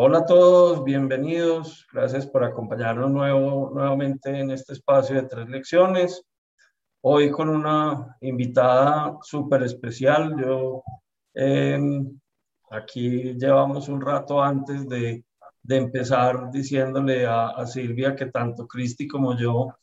Hola a todos, bienvenidos. Gracias por acompañarnos nuevo, nuevamente en este espacio de tres lecciones. Hoy con una invitada súper especial. Yo em, aquí llevamos un rato antes de, de empezar diciéndole a, a, Silvia que tanto Cristi como yo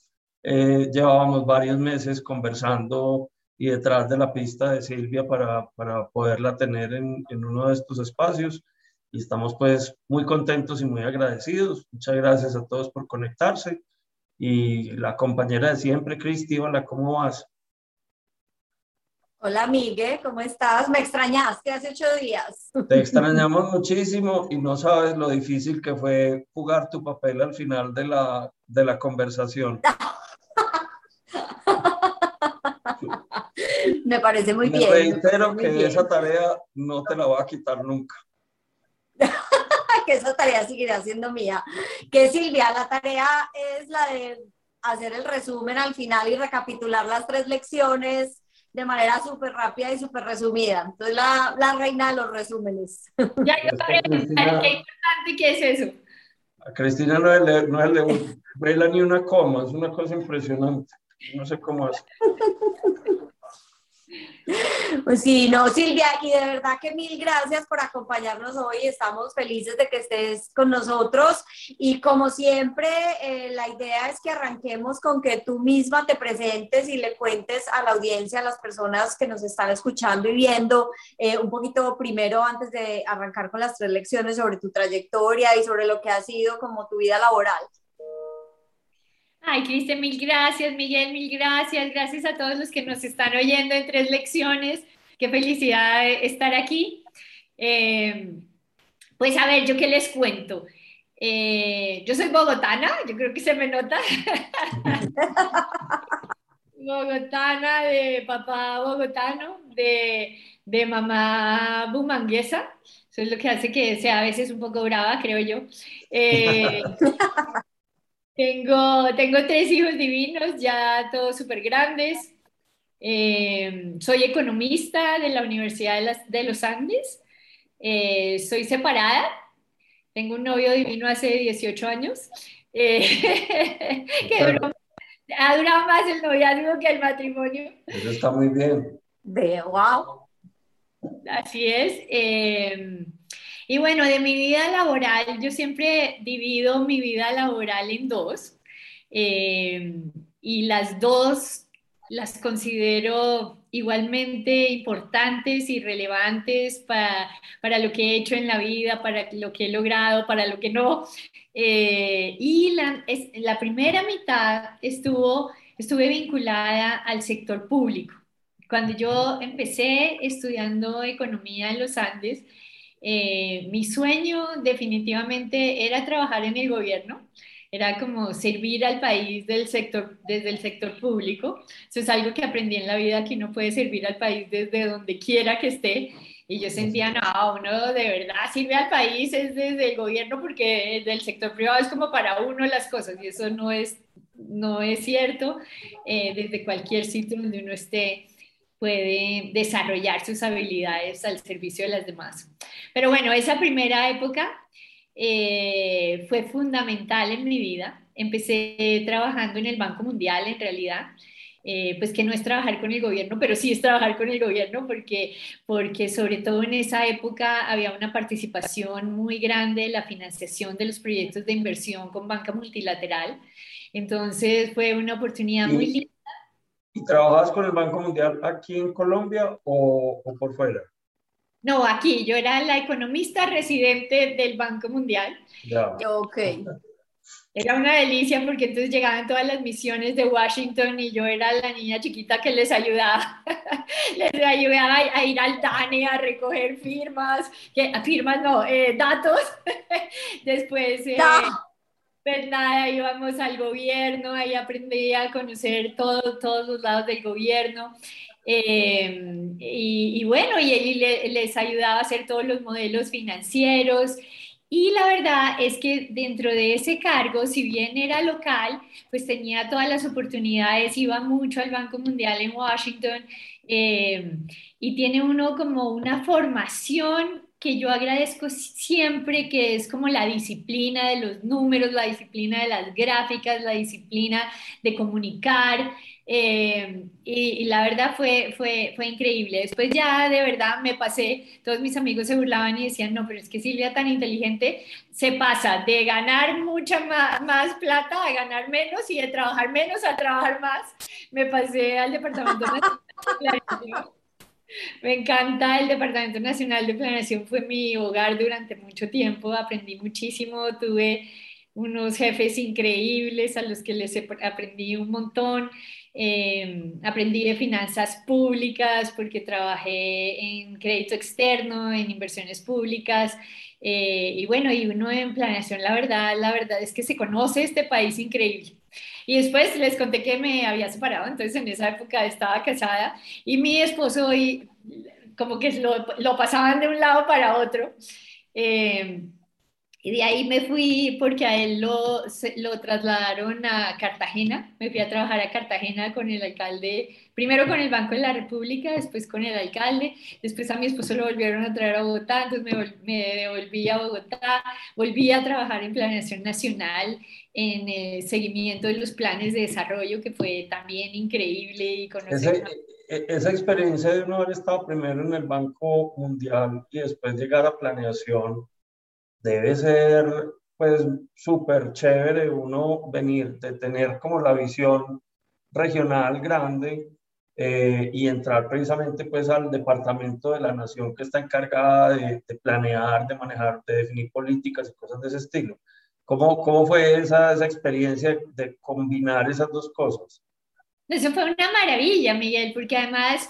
eh, llevábamos varios meses conversando y detrás de la pista de Silvia para, para poderla tener en, en uno de estos espacios y estamos pues muy contentos y muy agradecidos. Muchas gracias a todos por conectarse. Y la compañera de siempre, Cristi, hola, ¿cómo vas? Hola, Miguel, ¿cómo estás? Me extrañaste hace ocho días. Te extrañamos muchísimo y no sabes lo difícil que fue jugar tu papel al final de la, de la conversación. Me parece muy Me bien. reitero que bien. esa tarea no te la voy a quitar nunca. Que esa tarea seguirá siendo mía. Que Silvia, la tarea es la de hacer el resumen al final y recapitular las tres lecciones de manera súper rápida y súper resumida. Entonces, la, la reina de los resúmenes. Ya yo también, Cristina- qué importante que es eso. A Cristina no le, no le vela ni una coma, es una cosa impresionante. No sé cómo hace. Pues sí, no, Silvia, y de verdad que mil gracias por acompañarnos hoy. Estamos felices de que estés con nosotros. Y como siempre, eh, la idea es que arranquemos con que tú misma te presentes y le cuentes a la audiencia, a las personas que nos están escuchando y viendo, eh, un poquito primero, antes de arrancar con las tres lecciones sobre tu trayectoria y sobre lo que ha sido como tu vida laboral. Ay, Cristian, mil gracias, Miguel, mil gracias. Gracias a todos los que nos están oyendo en tres lecciones. Qué felicidad estar aquí. Eh, pues a ver, yo qué les cuento. Eh, yo soy bogotana, yo creo que se me nota. bogotana, de papá bogotano, de, de mamá bumanguesa. Eso es lo que hace que sea a veces un poco brava, creo yo. Eh, tengo, tengo tres hijos divinos, ya todos súper grandes. Eh, soy economista de la Universidad de, las, de los Andes. Eh, soy separada. Tengo un novio divino hace 18 años. Eh, que duró, ha durado más el noviazgo que el matrimonio. Eso está muy bien. De wow. Así es. Y bueno, de mi vida laboral, yo siempre divido mi vida laboral en dos. Eh, y las dos las considero igualmente importantes y relevantes para, para, lo que he hecho en la vida, para lo que he logrado, para lo que no. Eh, y la, es, la, primera mitad estuvo, estuve vinculada al sector público. Cuando yo empecé estudiando economía en los Andes, eh, mi sueño definitivamente era trabajar en el gobierno era como servir al país del sector, desde el sector público. Eso es algo que aprendí en la vida, que uno puede servir al país desde donde quiera que esté. Y yo sentía, no, uno de verdad sirve al país es desde el gobierno porque del sector privado es como para uno las cosas y eso no es, no es cierto. Eh, desde cualquier sitio donde uno esté puede desarrollar sus habilidades al servicio de las demás. Pero bueno, esa primera época eh, fue fundamental en mi vida. Empecé trabajando en el Banco Mundial en realidad. Eh, pues que no es trabajar con el gobierno, pero sí es trabajar con el gobierno porque, porque sobre todo en esa época había una participación muy grande de la financiación de los proyectos de inversión con banca multilateral. Entonces fue una oportunidad muy linda. ¿Y trabajas con el Banco Mundial aquí en Colombia o, o por fuera? No, aquí yo era la economista residente del Banco Mundial. Ya. Ok. Era una delicia porque entonces llegaban todas las misiones de Washington y yo era la niña chiquita que les ayudaba, les ayudaba a ir al DANE a recoger firmas, que, firmas no, eh, datos. Después, eh, No. pues nada, íbamos al gobierno, ahí aprendí a conocer todo, todos los lados del gobierno. Eh, y, y, bueno, y él le, les ayudaba a hacer todos los modelos financieros. Y la verdad es que dentro de ese cargo, si bien era local, pues tenía todas las oportunidades, iba mucho al Banco Mundial en Washington eh, y tiene uno como una formación que yo agradezco siempre, que es como la disciplina de los números, la disciplina de las gráficas, la disciplina de comunicar. Eh, y, la verdad fue, fue, fue increíble. Después ya de verdad me pasé, todos mis amigos se burlaban y decían, no, pero es que Silvia tan inteligente se pasa de ganar mucha más, más plata a ganar menos y de trabajar menos a trabajar más. Me pasé al departamento de Me encanta el Departamento Nacional de Planeación, fue mi hogar durante mucho tiempo, aprendí muchísimo, tuve unos jefes increíbles a los que les aprendí un montón. Em, aprendí de finanzas públicas porque trabajé en crédito externo, en inversiones públicas. Eh, y bueno, y uno en planeación, la verdad, la verdad es que se conoce este país increíble. Y después les conté que me había separado, entonces en esa época estaba casada y mi esposo y como que lo, lo pasaban de un lado para otro. Eh, y de ahí me fui porque a él lo, lo trasladaron a Cartagena. Me fui a trabajar a Cartagena con el alcalde, primero con el Banco de la República, después con el alcalde, después a mi esposo lo volvieron a traer a Bogotá, entonces me, me devolví a Bogotá, volví a trabajar en Planeación Nacional, en el seguimiento de los planes de desarrollo, que fue también increíble y conocer... E, e, esa experiencia de uno haber estado primero en el Banco Mundial y después llegar a Planeación debe ser pues súper chévere uno venir, de tener como la visión regional grande eh, y entrar precisamente pues al departamento de la nación que está encargada de, planear, de manejar, de definir políticas y cosas de ese estilo. ¿Cómo, cómo fue esa, esa experiencia de combinar esas dos cosas? Eso fue una maravilla, Miguel, porque además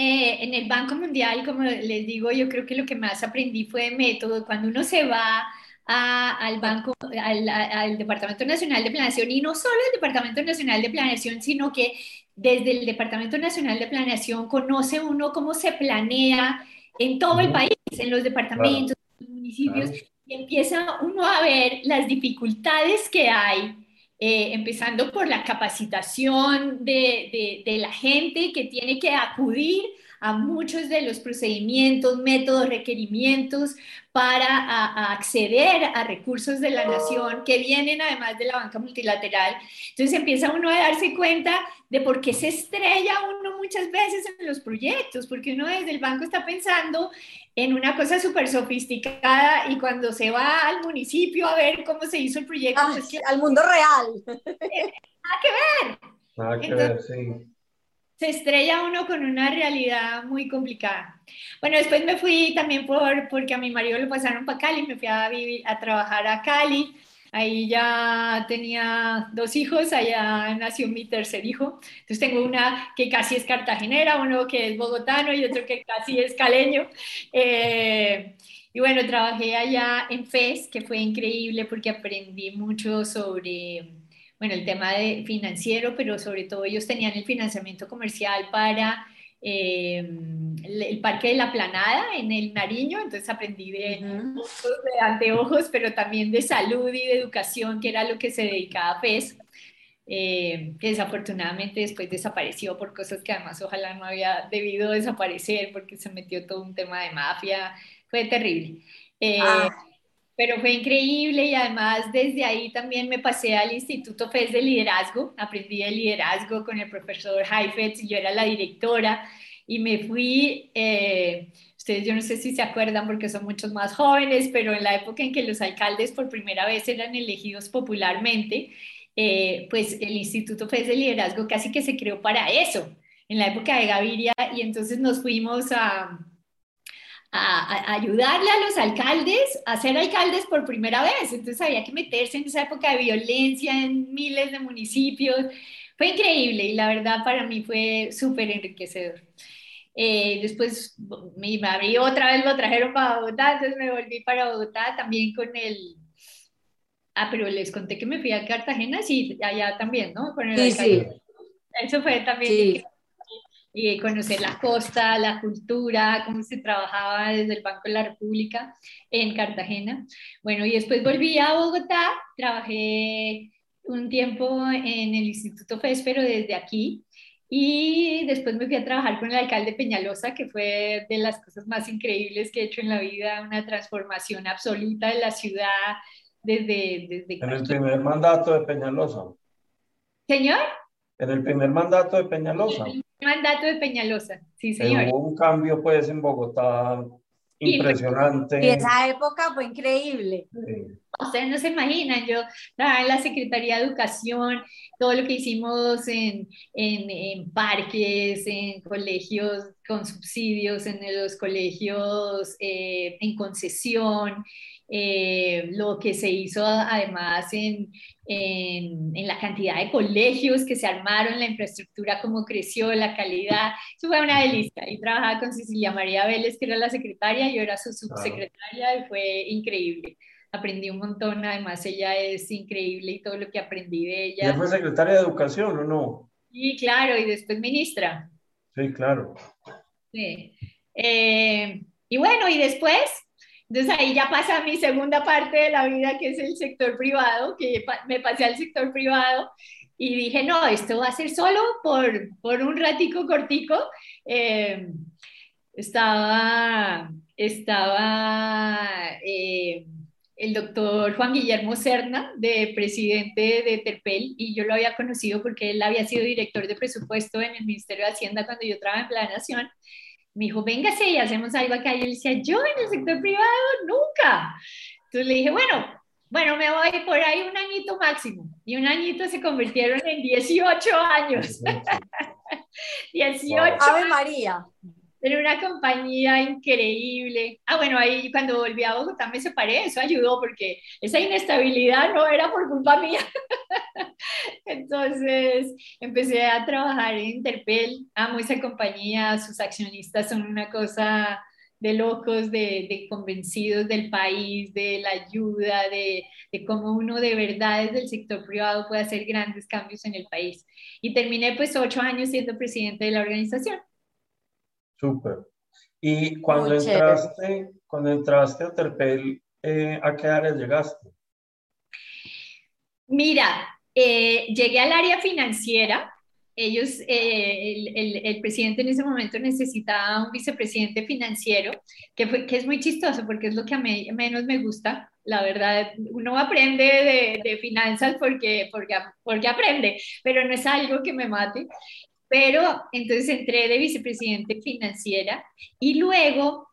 eh, en el Banco Mundial, como les digo, yo creo que lo que más aprendí fue método. Cuando uno se va al Banco, al, Departamento Nacional de Planeación, y no solo el Departamento Nacional de Planeación, sino que desde el Departamento Nacional de Planeación conoce uno cómo se planea en todo el país, en los departamentos, en los municipios, y empieza uno a ver las dificultades que hay eh, empezando por la capacitación de, la gente que tiene que acudir a muchos de los procedimientos, métodos, requerimientos para acceder a recursos de la nación que vienen además de la banca multilateral. Entonces empieza uno a darse cuenta de por qué se estrella uno muchas veces en los proyectos, porque uno desde el banco está pensando en una cosa súper sofisticada y cuando se va al municipio a ver cómo se hizo el proyecto, ah, pues al mundo real. Nada que ver. Nada que ver, sí. Se estrella uno con una realidad muy complicada. Bueno, después me fui también por, porque a mi marido lo pasaron para Cali, me fui a, vivir, a trabajar a Cali. Ahí ya tenía dos hijos, allá nació mi tercer hijo. Entonces tengo una que casi es cartagenera, uno que es bogotano y otro que casi es caleño. Eh, y bueno, trabajé allá en FES, que fue increíble porque aprendí mucho sobre, bueno, el tema de financiero, pero sobre todo ellos tenían el financiamiento comercial para eh, el Parque de la Planada en el Nariño, entonces aprendí de, de anteojos, pero también de salud y de educación, que era lo que se dedicaba a FES, eh, que desafortunadamente después desapareció por cosas que además ojalá no había debido desaparecer porque se metió todo un tema de mafia, fue terrible. Eh, ah. Pero fue increíble y además desde ahí también me pasé al Instituto FES de Liderazgo, aprendí de liderazgo con el profesor Heifetz y yo era la directora y me fui, eh, ustedes yo no sé si se acuerdan porque son muchos más jóvenes, pero en la época en que los alcaldes por primera vez eran elegidos popularmente, eh, pues el Instituto FES de Liderazgo casi que se creó para eso, en la época de Gaviria, y entonces nos fuimos a, a, ayudarle a los alcaldes a ser alcaldes por primera vez. Entonces había que meterse en esa época de violencia en miles de municipios. Fue increíble y la verdad para mí fue súper enriquecedor. Eh, después me abrí otra vez, lo trajeron para Bogotá, entonces me volví para Bogotá también con el... Ah, pero les conté que me fui a Cartagena, sí, allá también, ¿no? Con el sí, sí. Eso fue también y conocer la costa, la cultura, cómo se trabajaba desde el Banco de la República en Cartagena. Bueno, y después volví a Bogotá, trabajé un tiempo en el Instituto FES, pero desde aquí, Y después me fui a trabajar con el alcalde Peñalosa, que fue de las cosas más increíbles que he hecho en la vida, una transformación absoluta de la ciudad desde... desde en el primer mandato de Peñalosa. Señor. En el primer mandato de Peñalosa. En el primer mandato de Peñalosa, sí, señor. hubo un cambio, pues, en Bogotá impresionante. Y esa época fue increíble. Ustedes no se imaginan, yo trabajaba en la Secretaría de Educación, todo lo que hicimos en, en, en, parques, en colegios con subsidios, en los colegios eh, en concesión, eh, lo que se hizo además en, en, en, la cantidad de colegios que se armaron, la infraestructura, cómo creció, la calidad. Eso fue una delicia. Y trabajaba con Cecilia María Vélez, que era la secretaria, yo era su subsecretaria y fue increíble. Aprendí un montón, además ella es increíble y todo lo que aprendí de ella. ¿Ya fue secretaria de Educación o no? Sí, claro, y después ministra. Sí, claro. Sí. Eh, y bueno, y después entonces ahí ya pasa mi segunda parte de la vida, que es el sector privado, que me pasé al sector privado y dije, no, esto va a ser solo por, por un ratico cortico. Eh, estaba estaba eh, el doctor Juan Guillermo Serna, de presidente de Terpel, y yo lo había conocido porque él había sido director de presupuesto en el Ministerio de Hacienda cuando yo trabajaba en Planación me dijo, véngase y hacemos algo acá. Y él decía, yo en el sector privado nunca. Entonces le dije, bueno, bueno, me voy por ahí un añito máximo. Y un añito se convirtieron en 18 años. 18. Ave María. En una compañía increíble. Ah, bueno, ahí cuando volví a Bogotá me separé, eso ayudó porque esa inestabilidad no era por culpa mía. Entonces empecé a trabajar en Interpel, amo esa compañía, sus accionistas son una cosa de locos, de, de convencidos del país, de la ayuda, de, de, cómo uno de verdad desde el sector privado puede hacer grandes cambios en el país. Y terminé pues ocho años siendo presidente de la organización. Súper. Y cuando entraste, cuando entraste a Terpel, eh, ¿a qué área llegaste? Mira, eh, llegué al área financiera. Ellos, eh, el, el, presidente en ese momento necesitaba un vicepresidente financiero, que, fue, que es muy chistoso porque es lo que a mí menos me gusta. La verdad, uno aprende de, de finanzas porque, porque, porque aprende, pero no es algo que me mate. Pero entonces entré de vicepresidente financiera y luego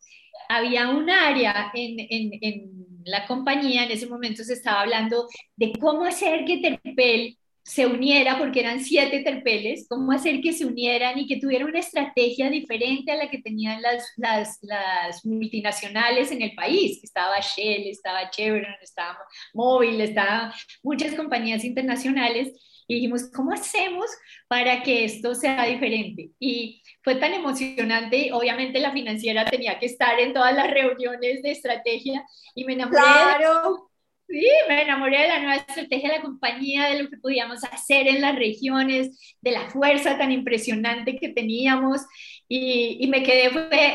había un área en, en, en, la compañía, en ese momento se estaba hablando de cómo hacer que Terpel se uniera, porque eran siete terpeles, cómo hacer que se unieran y que tuvieran una estrategia diferente a la que tenían las, las, las multinacionales en el país. Estaba Shell, estaba Chevron, estaba Móvil, estaban muchas compañías internacionales y dijimos, ¿cómo hacemos para que esto sea diferente? Y fue tan emocionante, obviamente la financiera tenía que estar en todas las reuniones de estrategia y me enamoré. Claro. Sí, me enamoré de la nueva estrategia de la compañía, de lo que podíamos hacer en las regiones, de la fuerza tan impresionante que teníamos y, y me quedé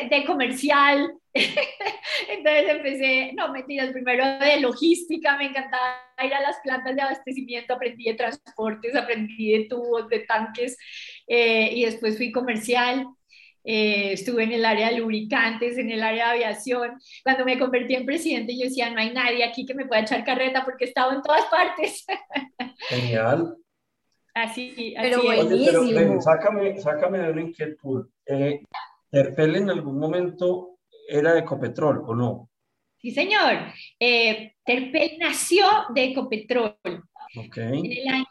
de comercial. Entonces empecé, no mentiras, primero de logística, me encantaba ir a las plantas de abastecimiento, aprendí de transportes, aprendí de tubos, de tanques eh, y después fui comercial. Eh, estuve en el área de lubricantes, en el área de aviación. Cuando me convertí en presidente, yo decía, no hay nadie aquí que me pueda echar carreta porque he estado en todas partes. Genial. Así, pero así buenísimo. Pero, ven, sácame, sácame de una inquietud. Eh, ¿Terpel en algún momento era de Ecopetrol o no? Sí, señor. Eh, Terpel nació de Ecopetrol. Okay. En el año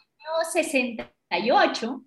68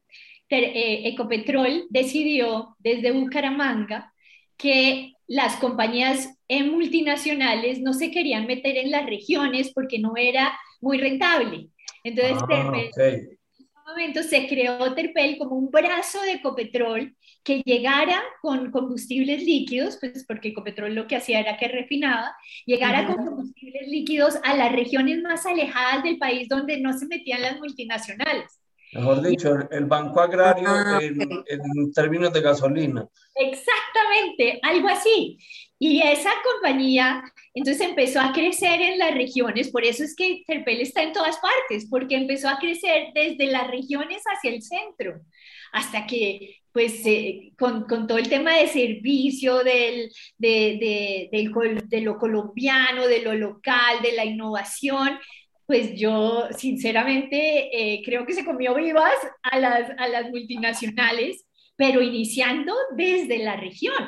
eh, Ecopetrol decidió desde Bucaramanga que las compañías multinacionales no se querían meter en las regiones porque no era muy rentable. Entonces, Ah, Terpel. Momento se creó Terpel como un brazo de Ecopetrol que llegara con combustibles líquidos, pues porque Ecopetrol lo que hacía era que refinaba, llegara con combustibles líquidos a las regiones más alejadas del país donde no se metían las multinacionales. Mejor dicho, el banco agrario Ah, en, en términos de gasolina. Exactamente, algo así. Y esa compañía entonces empezó a crecer en las regiones, por eso es que Terpel está en todas partes, porque empezó a crecer desde las regiones hacia el centro, hasta que pues eh, con, con, todo el tema de servicio, del, de, de, de, lo colombiano, de lo local, de la innovación, pues yo sinceramente eh, creo que se comió vivas a las, a las multinacionales, pero iniciando desde la región.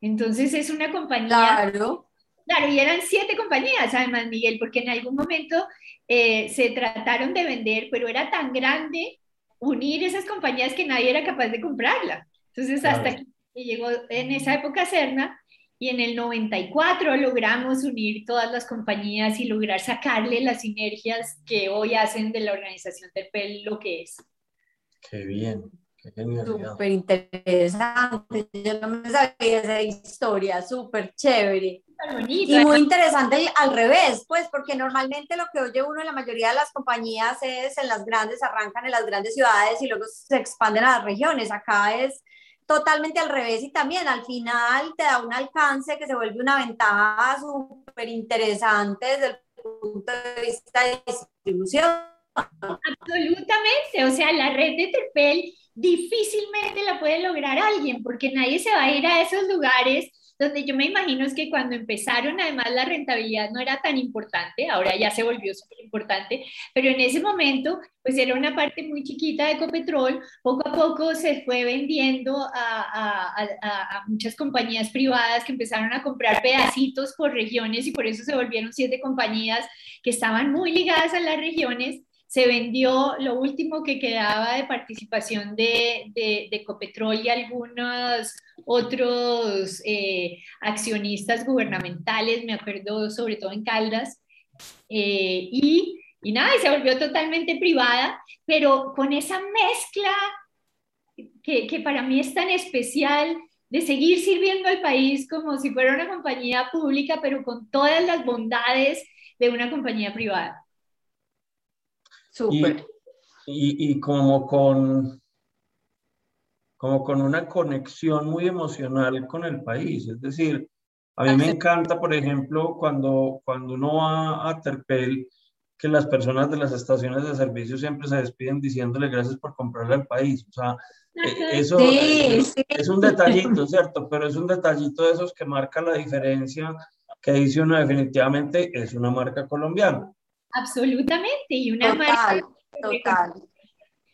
Entonces es una compañía... Claro. Claro, y eran siete compañías además, Miguel, porque en algún momento eh, se trataron de vender, pero era tan grande unir esas compañías que nadie era capaz de comprarla. Entonces, hasta que llegó en esa época Cerna, y en el 94 logramos unir todas las compañías y lograr sacarle las sinergias que hoy hacen de la organización Terpel lo que es. Qué bien. Súper interesante. Yo no me sabía esa historia, súper chévere. Y muy interesante al revés, pues, porque normalmente lo que oye uno en la mayoría de las compañías es en las grandes, arrancan en las grandes ciudades y luego se expanden a las regiones. Acá es totalmente al revés y también al final te da un alcance que se vuelve una ventaja súper interesante desde el punto de vista de distribución. Absolutamente, o sea, la red de Terpel difícilmente la puede lograr alguien porque nadie se va a ir a esos lugares donde yo me imagino es que cuando empezaron, además la rentabilidad no era tan importante, ahora ya se volvió súper importante, pero en ese momento, pues era una parte muy chiquita de Ecopetrol, poco a poco se fue vendiendo a, a, a, muchas compañías privadas que empezaron a comprar pedacitos por regiones y por eso se volvieron siete compañías que estaban muy ligadas a las regiones se vendió lo último que quedaba de participación de, de, Ecopetrol y algunos otros eh, accionistas gubernamentales, me acuerdo sobre todo en Caldas, eh, y, y nada, se volvió totalmente privada, pero con esa mezcla que, que para mí es tan especial de seguir sirviendo al país como si fuera una compañía pública, pero con todas las bondades de una compañía privada. Y, y, como con como con una conexión muy emocional con el país. Es decir, a mí me encanta, por ejemplo, cuando, cuando uno va a Terpel, que las personas de las estaciones de servicio siempre se despiden diciéndole gracias por comprarle al país. O sea, e, eso es, es, un detallito, ¿cierto? Pero es un detallito de esos que marca la diferencia, que dice uno definitivamente es una marca colombiana. Absolutamente, y una total, Total.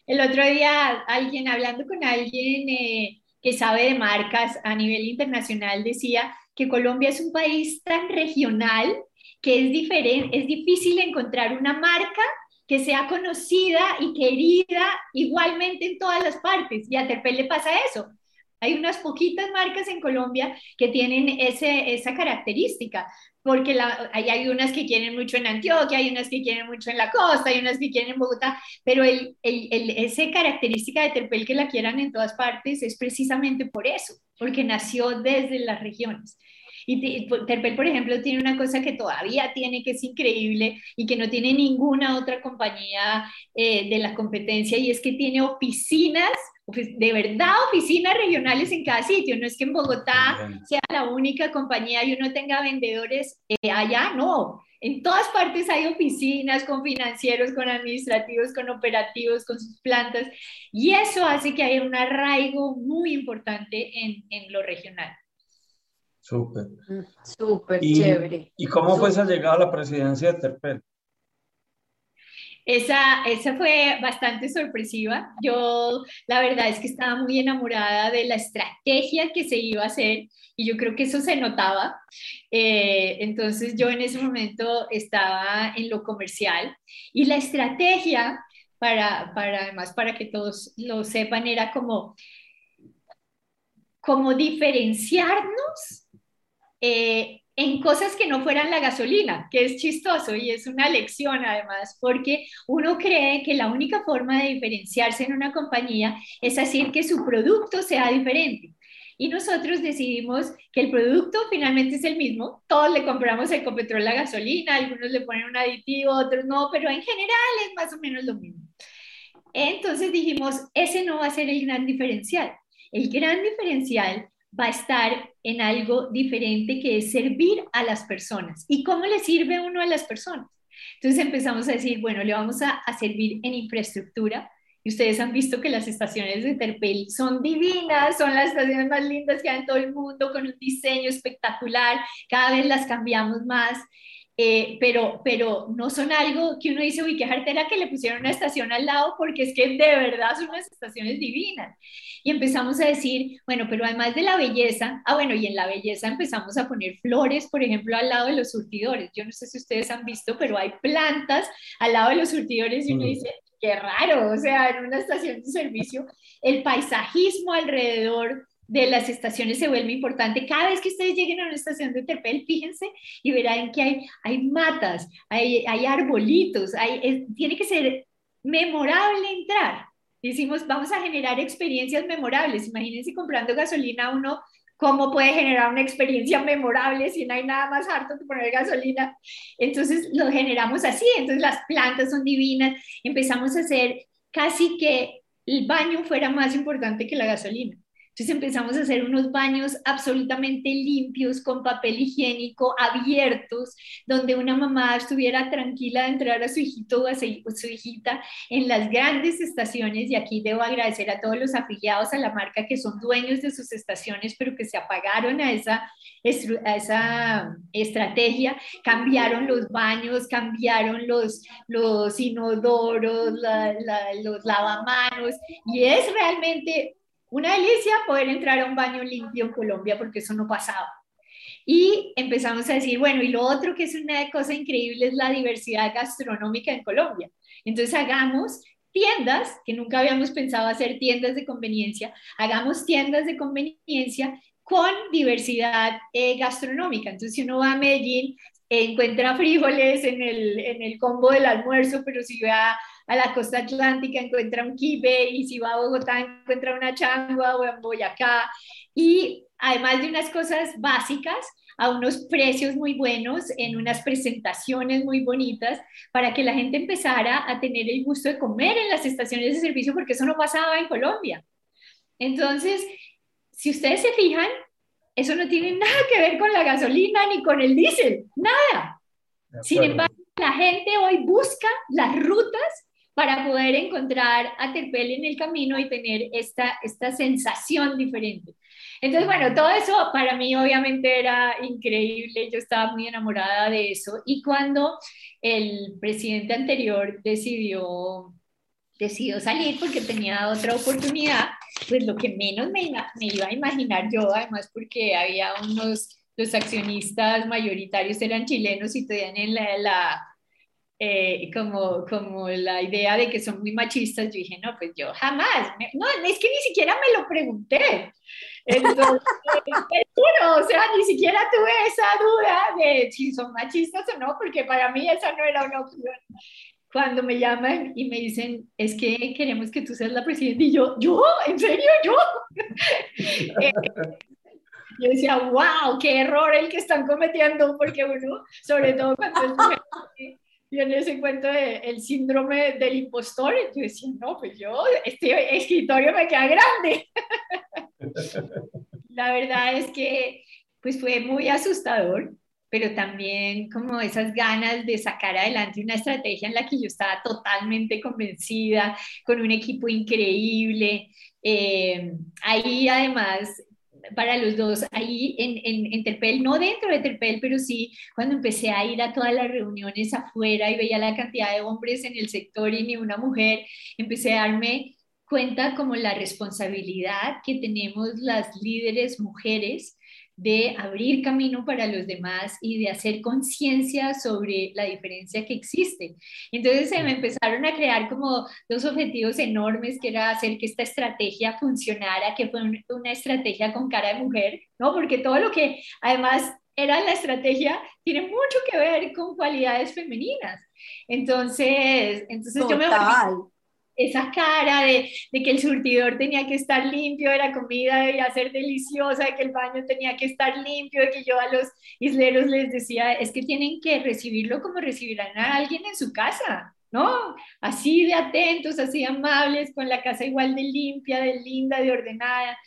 El otro día alguien, hablando con alguien eh, que sabe de marcas a nivel internacional, decía que Colombia es un país tan regional que es, diferente, es difícil encontrar una marca que sea conocida y querida igualmente en todas las partes. Y a Terpel le pasa eso. Hay unas poquitas marcas en Colombia que tienen ese, esa característica, porque la, hay, hay, unas que quieren mucho en Antioquia, hay unas que quieren mucho en la costa, hay unas que quieren en Bogotá, pero el, el, el, esa característica de Terpel que la quieran en todas partes es precisamente por eso, porque nació desde las regiones. Y Terpel, por ejemplo, tiene una cosa que todavía tiene, que es increíble y que no tiene ninguna otra compañía eh, de la competencia, y es que tiene oficinas de verdad oficinas regionales en cada sitio. No es que en Bogotá sea la única compañía y uno tenga vendedores eh, allá, no. En todas partes hay oficinas con financieros, con administrativos, con operativos, con sus plantas. Y eso hace que haya un arraigo muy importante en, en lo regional. Súper. Mm, súper chévere. ¿Y cómo fue esa llegada a la presidencia de Terpel? Esa, esa fue bastante sorpresiva. Yo la verdad es que estaba muy enamorada de la estrategia que se iba a hacer y yo creo que eso se notaba. Eh, entonces yo en ese momento estaba en lo comercial y la estrategia, para, para además para que todos lo sepan, era como, como diferenciarnos. Eh, en cosas que no fueran la gasolina, que es chistoso y es una lección además, porque uno cree que la única forma de diferenciarse en una compañía es hacer que su producto sea diferente. Y nosotros decidimos que el producto finalmente es el mismo. Todos le compramos el Ecopetrol la gasolina, algunos le ponen un aditivo, otros no, pero en general es más o menos lo mismo. Entonces dijimos, ese no va a ser el gran diferencial. El gran diferencial va a estar en algo diferente que es servir a las personas. ¿Y cómo le sirve uno a las personas? Entonces empezamos a decir, bueno, le vamos a, a servir en infraestructura, y ustedes han visto que las estaciones de Terpel son divinas, son las estaciones más lindas que hay en todo el mundo, con un diseño espectacular, cada vez las cambiamos más. Eh, pero, pero no son algo que uno dice, uy, qué jartera que le pusieron una estación al lado, porque es que de verdad son unas estaciones divinas. Y empezamos a decir, bueno, pero además de la belleza, ah, bueno, y en la belleza empezamos a poner flores, por ejemplo, al lado de los surtidores. Yo no sé si ustedes han visto, pero hay plantas al lado de los surtidores y uno dice, qué raro, o sea, en una estación de servicio, el paisajismo alrededor de las estaciones se vuelve importante. Cada vez que ustedes lleguen a una estación de Terpel, fíjense y verán que hay, hay matas, hay, hay arbolitos, hay, tiene que ser memorable entrar. Decimos, vamos a generar experiencias memorables. Imagínense comprando gasolina uno cómo puede generar una experiencia memorable si no hay nada más harto que poner gasolina. Entonces lo generamos así, entonces las plantas son divinas, empezamos a hacer casi que el baño fuera más importante que la gasolina. Entonces empezamos a hacer unos baños absolutamente limpios, con papel higiénico, abiertos, donde una mamá estuviera tranquila de entrar a su hijito o a su hijita en las grandes estaciones. Y aquí debo agradecer a todos los afiliados a la marca que son dueños de sus estaciones, pero que se apagaron a esa, a esa estrategia, cambiaron los baños, cambiaron los, los inodoros, los lavamanos, y es realmente una delicia poder entrar a un baño limpio en Colombia porque eso no pasaba. Y empezamos a decir, bueno, y lo otro que es una cosa increíble es la diversidad gastronómica en Colombia. Entonces hagamos tiendas, que nunca habíamos pensado hacer tiendas de conveniencia, hagamos tiendas de conveniencia con diversidad eh, gastronómica. Entonces, si uno va a Medellín, encuentra frijoles en el, en el combo del almuerzo, pero si va a la costa atlántica encuentra un kibe y si va a Bogotá encuentra una changua o en Boyacá. Y además de unas cosas básicas, a unos precios muy buenos, en unas presentaciones muy bonitas, para que la gente empezara a tener el gusto de comer en las estaciones de servicio, porque eso no pasaba en Colombia. Entonces, si ustedes se fijan, eso no tiene nada que ver con la gasolina ni con el diésel, nada. Sin embargo, la gente hoy busca las rutas para poder encontrar a Terpel en el camino y tener esta, esta sensación diferente. Entonces, bueno, todo eso para mí obviamente era increíble, yo estaba muy enamorada de eso y cuando el presidente anterior decidió, decidió salir porque tenía otra oportunidad, pues lo que menos me, me iba a imaginar yo, además porque había unos, los accionistas mayoritarios eran chilenos y tenían la, la eh, como, como la idea de que son muy machistas, yo dije, no, pues yo jamás, no, es que ni siquiera me lo pregunté. Entonces, o sea, ni siquiera tuve esa duda de si son machistas o no, porque para mí esa no era una opción. Cuando me llaman y me dicen, es que queremos que tú seas la presidenta, y yo, ¿yo? ¿En serio? ¿Yo? Eh, yo decía, wow, qué error el que están cometiendo, porque uno, sobre todo cuando es en ese cuento de el síndrome del impostor, yo decía, no, pues yo, este escritorio me queda grande. La verdad es que pues fue muy asustador, pero también como esas ganas de sacar adelante una estrategia en la que yo estaba totalmente convencida, con un equipo increíble. Eh, ahí además para los dos ahí en, en, Terpel, no dentro de Terpel, pero sí cuando empecé a ir a todas las reuniones afuera y veía la cantidad de hombres en el sector y ni una mujer, empecé a darme cuenta como la responsabilidad que tenemos las líderes mujeres de abrir camino para los demás y de hacer conciencia sobre la diferencia que existe. Entonces se me empezaron a crear como dos objetivos enormes, que era hacer que esta estrategia funcionara, que fue una estrategia con cara de mujer, ¿no? Porque todo lo que además era la estrategia tiene mucho que ver con cualidades femeninas. Entonces, entonces yo me esa cara de, que el surtidor tenía que estar limpio, de la comida debía ser deliciosa, de que el baño tenía que estar limpio, de que yo a los isleros les decía, es que tienen que recibirlo como recibirán a alguien en su casa, ¿no? Así de atentos, así amables, con la casa igual de limpia, de linda, de ordenada.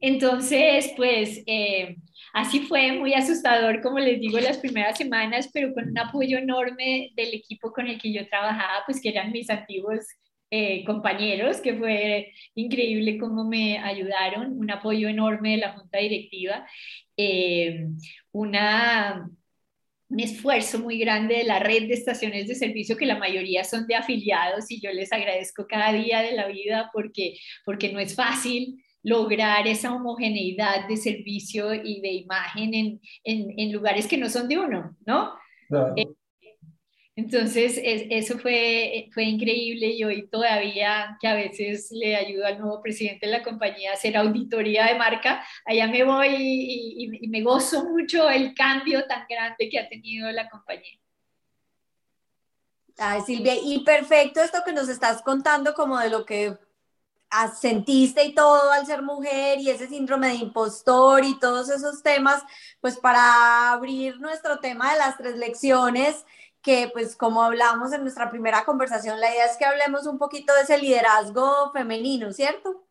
Entonces, pues eh, así fue muy asustador, como les digo, las primeras semanas, pero con un apoyo enorme del equipo con el que yo trabajaba, pues que eran mis antiguos eh, compañeros, que fue increíble cómo me ayudaron, un apoyo enorme de la junta directiva, eh, una, un esfuerzo muy grande de la red de estaciones de servicio, que la mayoría son de afiliados y yo les agradezco cada día de la vida porque, porque no es fácil lograr esa homogeneidad de servicio y de imagen en, en, en lugares que no son de uno, ¿no? Eh, entonces, eso fue, fue increíble y hoy todavía que a veces le ayudo al nuevo presidente de la compañía a hacer auditoría de marca, allá me voy y, me gozo mucho el cambio tan grande que ha tenido la compañía. Ay, Silvia, y perfecto esto que nos estás contando como de lo que sentiste y todo al ser mujer y ese síndrome de impostor y todos esos temas, pues para abrir nuestro tema de las tres lecciones que pues como hablamos en nuestra primera conversación, la idea es que hablemos un poquito de ese liderazgo femenino, ¿cierto?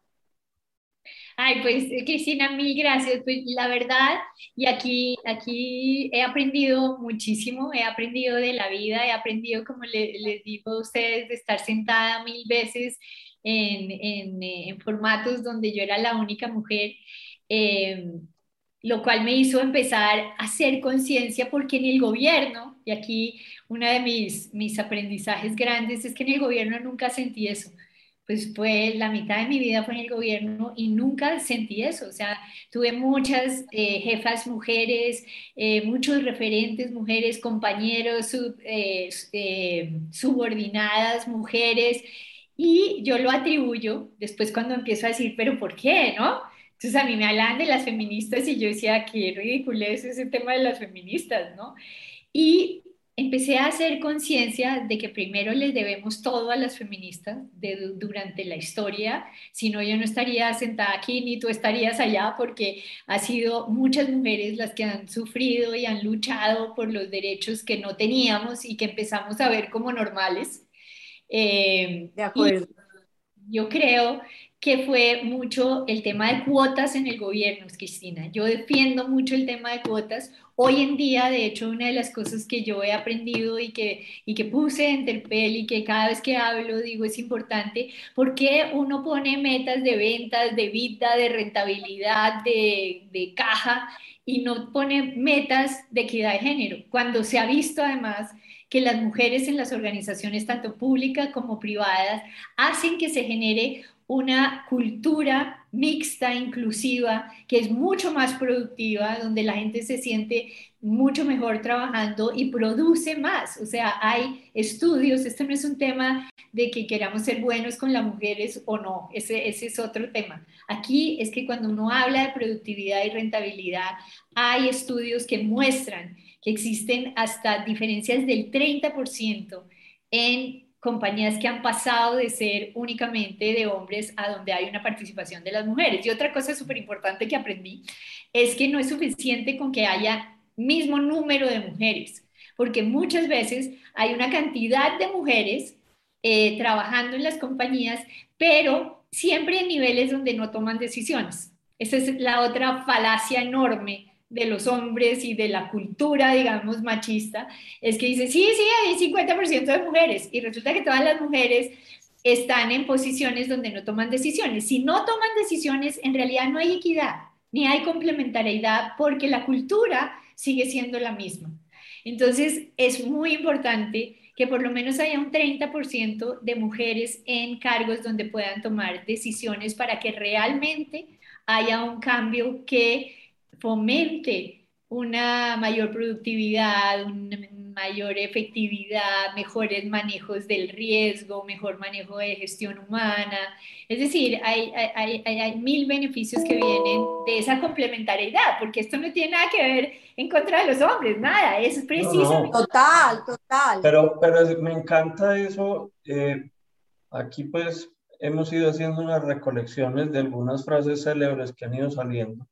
Ay, pues Cristina, mil gracias. Pues la verdad, y aquí, aquí he aprendido muchísimo, he aprendido de la vida, he aprendido, como les digo a ustedes, de estar sentada mil veces en, en, en formatos donde yo era la única mujer. Eh, lo cual me hizo empezar a hacer conciencia porque en el gobierno, y aquí uno de mis, mis aprendizajes grandes es que en el gobierno nunca sentí eso. Pues fue la mitad de mi vida fue en el gobierno y nunca sentí eso. O sea, tuve muchas eh, jefas mujeres, eh, muchos referentes mujeres, compañeros, eh, subordinadas mujeres. Y yo lo atribuyo después cuando empiezo a decir, pero ¿por qué? ¿No? Entonces a mí me hablan de las feministas y yo decía, qué ridículo es ese tema de las feministas, ¿no? Y empecé a hacer conciencia de que primero les debemos todo a las feministas de, durante la historia, si no yo no estaría sentada aquí ni tú estarías allá porque ha sido muchas mujeres las que han sufrido y han luchado por los derechos que no teníamos y que empezamos a ver como normales. Eh, de acuerdo. Yo creo que fue mucho el tema de cuotas en el gobierno, Cristina. Yo defiendo mucho el tema de cuotas. Hoy en día, de hecho, una de las cosas que yo he aprendido y que, y que puse en Terpel y que cada vez que hablo digo es importante, porque uno pone metas de ventas, de vida, de rentabilidad, de, de caja y no pone metas de equidad de género? Cuando se ha visto además que las mujeres en las organizaciones, tanto públicas como privadas, hacen que se genere una cultura mixta, inclusiva, que es mucho más productiva, donde la gente se siente mucho mejor trabajando y produce más. O sea, hay estudios, este no es un tema de que queramos ser buenos con las mujeres o no, ese, ese es otro tema. Aquí es que cuando uno habla de productividad y rentabilidad, hay estudios que muestran que existen hasta diferencias del 30% en compañías que han pasado de ser únicamente de hombres a donde hay una participación de las mujeres. Y otra cosa súper importante que aprendí es que no es suficiente con que haya mismo número de mujeres, porque muchas veces hay una cantidad de mujeres eh, trabajando en las compañías, pero siempre en niveles donde no toman decisiones. Esa es la otra falacia enorme de los hombres y de la cultura, digamos, machista, es que dice, sí, sí, hay 50% de mujeres y resulta que todas las mujeres están en posiciones donde no toman decisiones. Si no toman decisiones, en realidad no hay equidad, ni hay complementariedad, porque la cultura sigue siendo la misma. Entonces, es muy importante que por lo menos haya un 30% de mujeres en cargos donde puedan tomar decisiones para que realmente haya un cambio que fomente una mayor productividad, una mayor efectividad, mejores manejos del riesgo, mejor manejo de gestión humana. Es decir, hay, hay, hay, mil beneficios que vienen de esa complementariedad, porque esto no tiene nada que ver en contra de los hombres, nada, es preciso. Total, total. Pero, pero me encanta eso. Eh, aquí pues hemos ido haciendo unas recolecciones de algunas frases célebres que han ido saliendo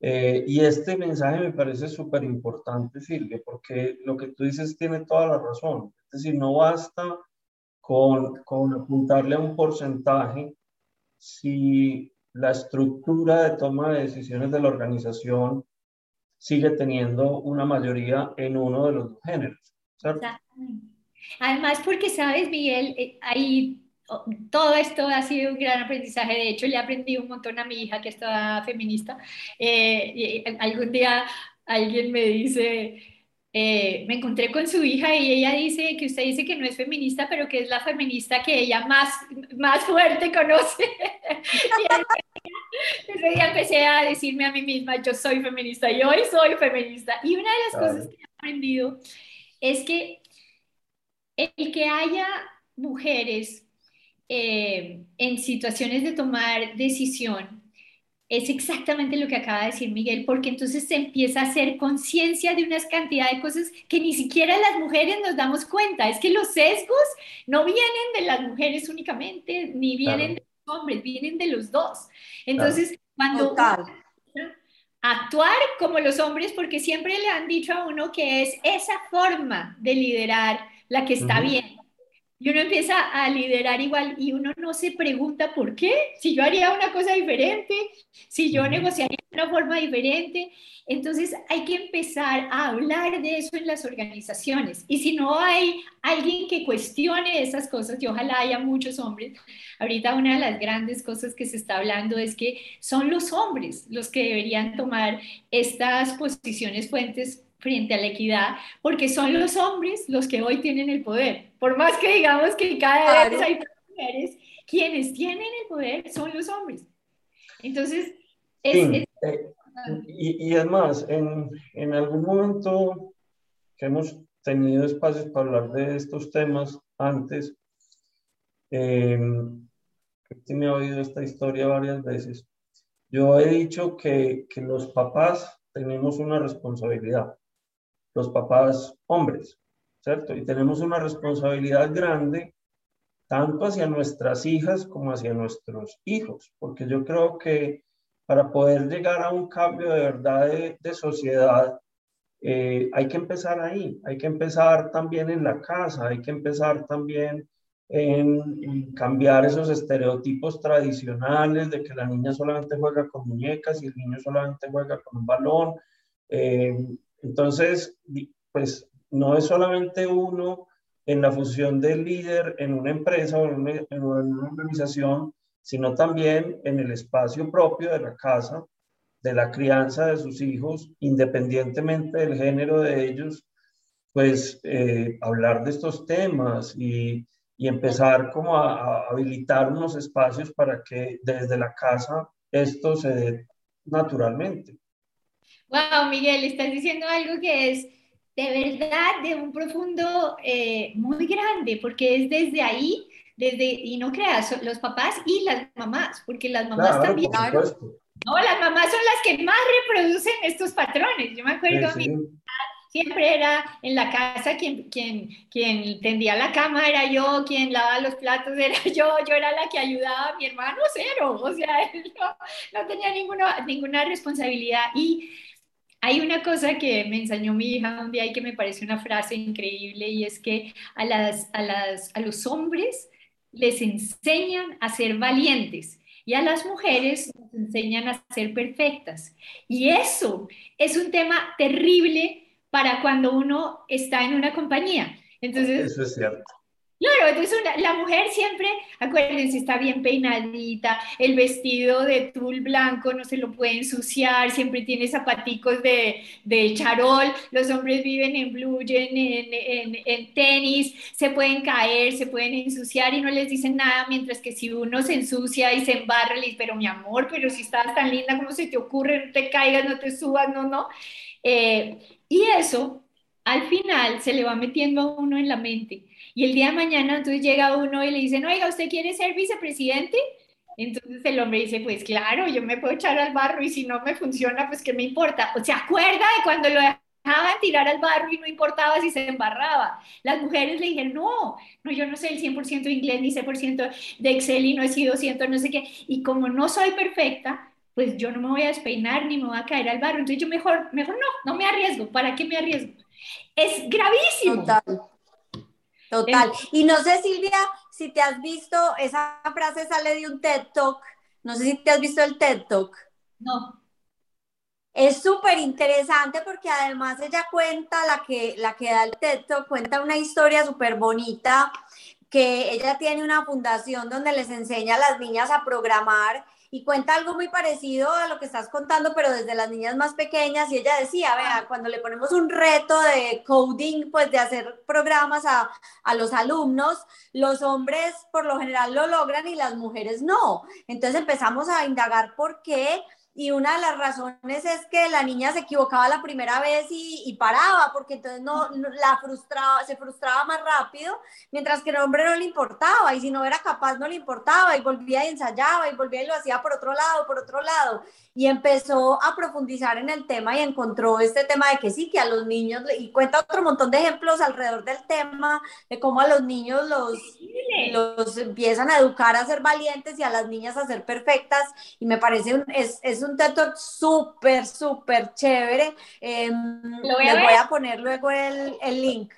eh, y este mensaje me parece súper importante, Silvia, porque lo que tú dices tiene toda la razón. Es decir, no basta con, con apuntarle a un porcentaje si la estructura de toma de decisiones de la organización sigue teniendo una mayoría en uno de los dos géneros. Además, porque sabes, Miguel, eh, ahí todo esto ha sido un gran aprendizaje. De hecho, le aprendí un montón a mi hija que está feminista. Eh, algún día alguien me dice, eh, me encontré con su hija y ella dice que usted dice que no es feminista, pero que es la feminista que ella más, más fuerte conoce. y ese día empecé a decirme a mí misma, yo soy feminista y hoy soy feminista. Y una de las cosas que he aprendido es que el que haya mujeres eh, en situaciones de tomar decisión es exactamente lo que acaba de decir Miguel, porque entonces se empieza a hacer conciencia de una cantidad de cosas que ni siquiera las mujeres nos damos cuenta. Es que los sesgos no vienen de las mujeres únicamente, ni vienen de los hombres, vienen de los dos. Entonces, cuando actuar como los hombres, porque siempre le han dicho a uno que es esa forma de liderar la que está bien y uno empieza a liderar igual y uno no se pregunta por qué, si yo haría una cosa diferente, si yo negociaría de una forma diferente. Entonces hay que empezar a hablar de eso en las organizaciones. Y si no hay alguien que cuestione esas cosas, y ojalá haya muchos hombres, ahorita una de las grandes cosas que se está hablando es que son los hombres los que deberían tomar estas posiciones fuentes frente a la equidad, porque son los hombres los que hoy tienen el poder. Por más que digamos que cada vez hay mujeres, quienes tienen el poder son los hombres. Entonces, es, eh, y, y, además, en, en, algún momento que hemos tenido espacios para hablar de estos temas antes, eh, me he oído esta historia varias veces. Yo he dicho que, que los papás tenemos una responsabilidad los papás hombres, ¿cierto? Y tenemos una responsabilidad grande tanto hacia nuestras hijas como hacia nuestros hijos, porque yo creo que para poder llegar a un cambio de verdad de, sociedad, eh, hay que empezar ahí, hay que empezar también en la casa, hay que empezar también en, cambiar esos estereotipos tradicionales de que la niña solamente juega con muñecas y el niño solamente juega con un balón. Eh, entonces, pues no es solamente uno en la función de líder en una empresa o en una, organización, sino también en el espacio propio de la casa, de la crianza de sus hijos, independientemente del género de ellos, pues eh, hablar de estos temas y, empezar como a, a, habilitar unos espacios para que desde la casa esto se dé naturalmente. Wow, Miguel, estás diciendo algo que es de verdad de un profundo eh, muy grande, porque es desde ahí, desde, y no creas, los papás y las mamás, porque las mamás también... No, las mamás son las que más reproducen estos patrones. Yo me acuerdo, a mí, siempre era en la casa quien, quien, quien tendía la cama, era yo, quien lavaba los platos, era yo, yo era la que ayudaba a mi hermano cero, o sea, él no, no tenía ninguna, ninguna responsabilidad. Y hay una cosa que me enseñó mi hija un día y que me parece una frase increíble y es que a, las, a, las, a los hombres les enseñan a ser valientes y a las mujeres les enseñan a ser perfectas. Y eso es un tema terrible para cuando uno está en una compañía. Entonces, eso es cierto. Claro, entonces la mujer siempre, acuérdense, está bien peinadita, el vestido de tul blanco no se lo puede ensuciar, siempre tiene zapaticos de, de charol, los hombres viven en blue jean, en, en, tenis, se pueden caer, se pueden ensuciar y no les dicen nada, mientras que si uno se ensucia y se embarra, le dice, pero mi amor, pero si estás tan linda, ¿cómo se te ocurre? No te caigas, no te subas, no, no. Eh, y eso, al final, se le va metiendo a uno en la mente y el día de mañana entonces llega uno y le dice, oiga, ¿usted quiere ser vicepresidente? Entonces el hombre dice, pues claro, yo me puedo echar al barro y si no me funciona, pues ¿qué me importa? O se acuerda de cuando lo dejaban tirar al barro y no importaba si se embarraba. Las mujeres le dijeron, no, no, yo no sé el 100% de inglés ni 100% de Excel y no he sido 100, no sé qué. Y como no soy perfecta, pues yo no me voy a despeinar ni me voy a caer al barro. Entonces yo mejor, mejor no, no me arriesgo. ¿Para qué me arriesgo? Es gravísimo. Total. Total. Y no sé, Silvia, si te has visto, esa frase sale de un TED Talk No sé si te has visto el TED Talk. No. Es súper interesante porque además ella cuenta, la que, la que da el TED Talk, cuenta una historia súper bonita, que ella tiene una fundación donde les enseña a las niñas a programar y cuenta algo muy parecido a lo que estás contando, pero desde las niñas más pequeñas. Y ella decía, vea, cuando le ponemos un reto de coding, pues de hacer programas a, a los alumnos, los hombres por lo general lo logran y las mujeres no. Entonces empezamos a indagar por qué y una de las razones es que la niña se equivocaba la primera vez y, paraba, porque entonces no, la frustraba, se frustraba más rápido, mientras que el hombre no le importaba, y si no era capaz no le importaba, y volvía y ensayaba, y volvía y lo hacía por otro lado, por otro lado, y empezó a profundizar en el tema y encontró este tema de que sí, que a los niños, y cuenta otro montón de ejemplos alrededor del tema, de cómo a los niños los, los empiezan a educar a ser valientes y a las niñas a ser perfectas, y me parece, un, es, es un TED Talk súper, súper chévere. Eh, les voy a poner luego el, el, link.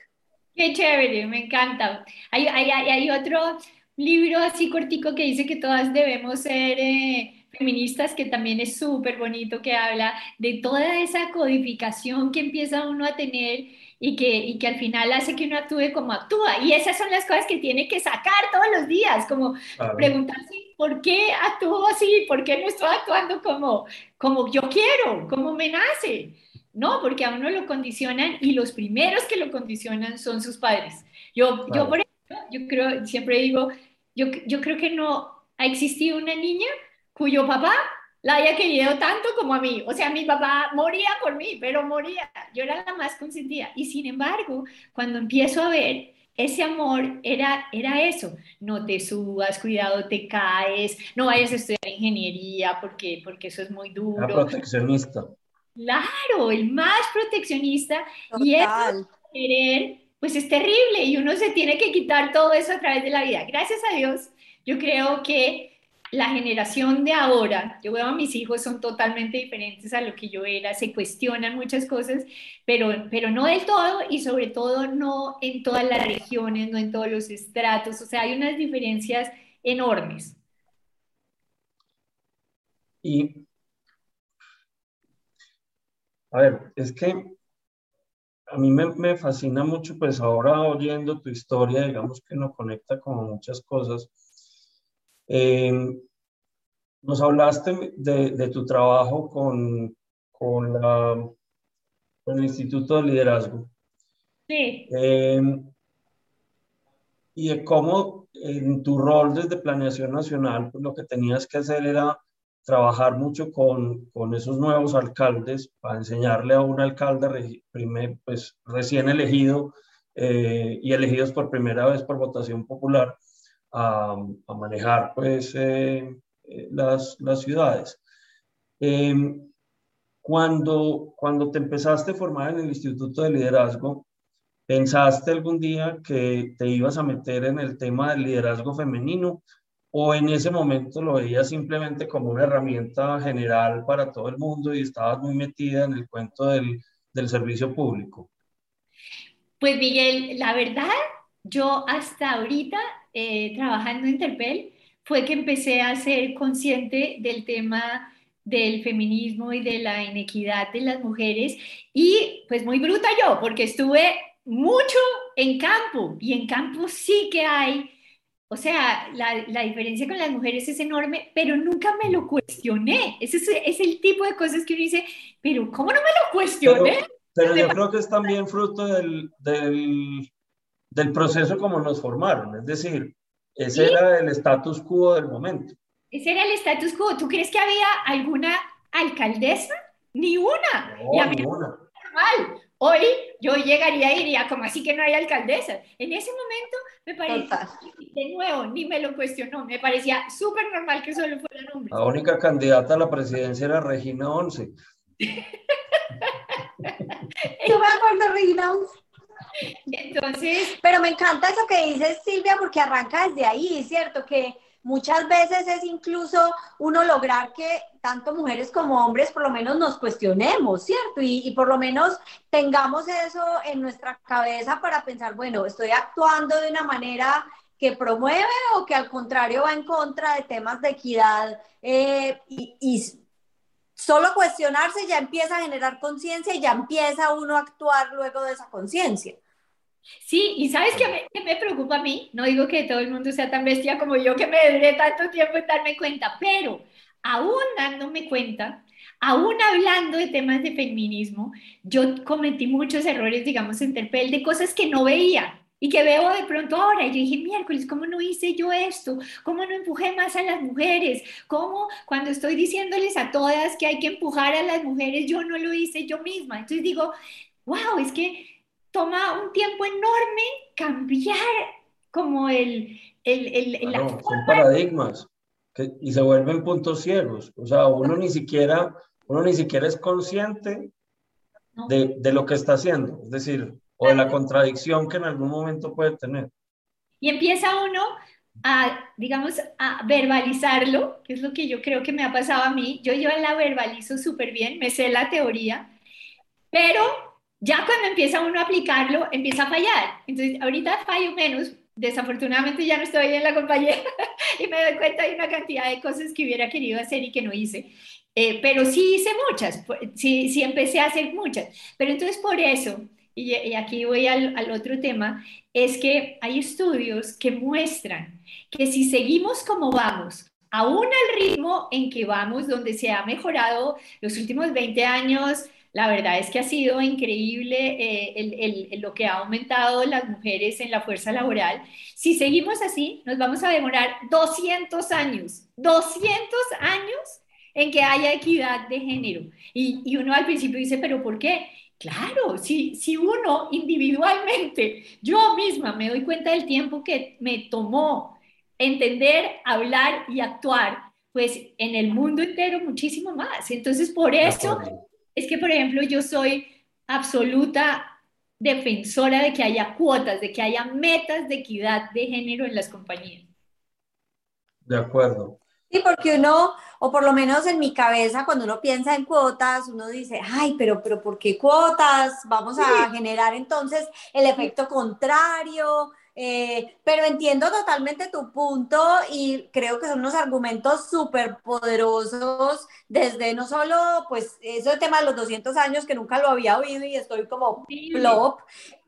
Qué chévere, me encanta. Hay, hay, hay, otro libro así cortico que dice que todas debemos ser... Eh, feministas, que también es súper bonito, que habla de toda esa codificación que empieza uno a tener y que, y que al final hace que uno actúe como actúa. Y esas son las cosas que tiene que sacar todos los días, como preguntarse por qué actúo así, por qué no estoy actuando como, como yo quiero, como me nace. No, porque a uno lo condicionan y los primeros que lo condicionan son sus padres. Yo, yo por ejemplo, yo creo, siempre digo, yo, yo creo que no ha existido una niña cuyo papá la haya querido tanto como a mí. O sea, mi papá moría por mí, pero moría. Yo era la más consentida. Y sin embargo, cuando empiezo a ver ese amor era, era eso, no te subas, cuidado, te caes, no vayas a estudiar ingeniería porque, porque eso es muy duro. proteccionista. Claro, el más proteccionista y eso querer, pues es terrible y uno se tiene que quitar todo eso a través de la vida. Gracias a Dios, yo creo que la generación de ahora, yo veo a mis hijos son totalmente diferentes a lo que yo era, se cuestionan muchas cosas, pero, pero no del todo y sobre todo no en todas las regiones, no en todos los estratos, o sea, hay unas diferencias enormes. Y, a ver, es que a mí me, me fascina mucho, pues ahora oyendo tu historia, digamos que nos conecta con muchas cosas eh, nos hablaste de, tu trabajo con, con, la, el Instituto de Liderazgo. Sí. Eh, y de cómo en tu rol desde Planeación Nacional, pues lo que tenías que hacer era trabajar mucho con, con esos nuevos alcaldes para enseñarle a un alcalde primer, pues, recién elegido eh, y elegidos por primera vez por votación popular a, manejar pues, eh, eh, las, las, ciudades. Em, cuando, cuando te empezaste a formar en el Instituto de Liderazgo, ¿pensaste algún día que te ibas a meter en el tema del liderazgo femenino o en ese momento lo veías simplemente como una herramienta general para todo el mundo y estabas muy metida en el cuento del, del servicio público? Pues Miguel, la verdad, yo hasta ahorita eh, trabajando en Interpel, fue que empecé a ser consciente del tema del feminismo y de la inequidad de las mujeres y pues muy bruta yo, porque estuve mucho en campo y en campo sí que hay, o sea, la, la diferencia con las mujeres es enorme, pero nunca me lo cuestioné. Ese es, es, el tipo de cosas que uno dice, pero ¿cómo no me lo cuestioné? Pero, yo creo que es también fruto del, del del proceso como nos formaron. Es decir, ese era el status quo del momento. Ese era el status quo. ¿Tú crees que había alguna alcaldesa? Ni una. No, ni una. Normal. Hoy yo llegaría y diría, como así que no hay alcaldesa? En ese momento me parecía, de nuevo, ni me lo cuestionó, me parecía súper normal que solo fueran hombres. La única candidata a la presidencia era Regina Once. Yo me acuerdo, Regina Once. Entonces... Pero me encanta eso que dices, Silvia, porque arranca desde ahí, ¿cierto? Que muchas veces es incluso uno lograr que tanto mujeres como hombres por lo menos nos cuestionemos, ¿cierto? Y, por lo menos tengamos eso en nuestra cabeza para pensar, bueno, estoy actuando de una manera que promueve o que al contrario va en contra de temas de equidad eh, y, solo cuestionarse ya empieza a generar conciencia y ya empieza uno a actuar luego de esa conciencia. Sí, y ¿sabes qué me, preocupa a mí? No digo que todo el mundo sea tan bestia como yo, que me dé tanto tiempo en darme cuenta, pero aún dándome cuenta, aún hablando de temas de feminismo, yo cometí muchos errores, digamos, en Terpel, de cosas que no veía y que veo de pronto ahora. Y yo dije, miércoles, ¿cómo no hice yo esto? ¿Cómo no empujé más a las mujeres? ¿Cómo cuando estoy diciéndoles a todas que hay que empujar a las mujeres, yo no lo hice yo misma? Entonces digo, wow, es que toma un tiempo enorme cambiar como el... el, el, son paradigmas que, y se vuelven puntos ciegos. O sea, uno ni siquiera, uno ni siquiera es consciente de, de, lo que está haciendo, es decir, o de la contradicción que en algún momento puede tener. Y empieza uno a, digamos, a verbalizarlo, que es lo que yo creo que me ha pasado a mí. Yo, yo la verbalizo súper bien, me sé la teoría, pero ya cuando empieza uno a aplicarlo, empieza a fallar. Entonces, ahorita fallo menos. Desafortunadamente ya no estoy en la compañía y me doy cuenta de una cantidad de cosas que hubiera querido hacer y que no hice. Eh, pero sí hice muchas, sí, sí empecé a hacer muchas. Pero entonces por eso, y, y aquí voy al, otro tema, es que hay estudios que muestran que si seguimos como vamos, aún al ritmo en que vamos, donde se ha mejorado los últimos 20 años, la verdad es que ha sido increíble eh, lo que ha aumentado las mujeres en la fuerza laboral. Si seguimos así, nos vamos a demorar 200 años, 200 años en que haya equidad de género. Y, uno al principio dice, pero ¿por qué? Claro, si, si uno individualmente, yo misma me doy cuenta del tiempo que me tomó entender, hablar y actuar, pues en el mundo entero muchísimo más. Entonces, por eso es que, por ejemplo, yo soy absoluta defensora de que haya cuotas, de que haya metas de equidad de género en las compañías. De acuerdo. Sí, porque uno, o por lo menos en mi cabeza, cuando uno piensa en cuotas, uno dice, ay, pero, pero ¿por qué cuotas? Vamos a generar entonces el efecto contrario, eh, pero entiendo totalmente tu punto y creo que son unos argumentos súper poderosos desde no solo, pues, ese tema de los 200 años que nunca lo había oído y estoy como plop,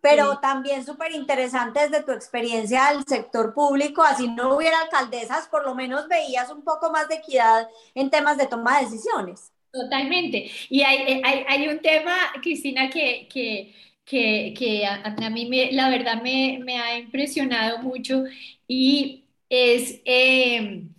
pero también súper interesante desde tu experiencia del sector público, así no hubiera alcaldesas, por lo menos veías un poco más de equidad en temas de toma de decisiones. Totalmente. Y hay, hay, hay un tema, Cristina, que, que que, a, mí me, la verdad me, ha impresionado mucho y es em,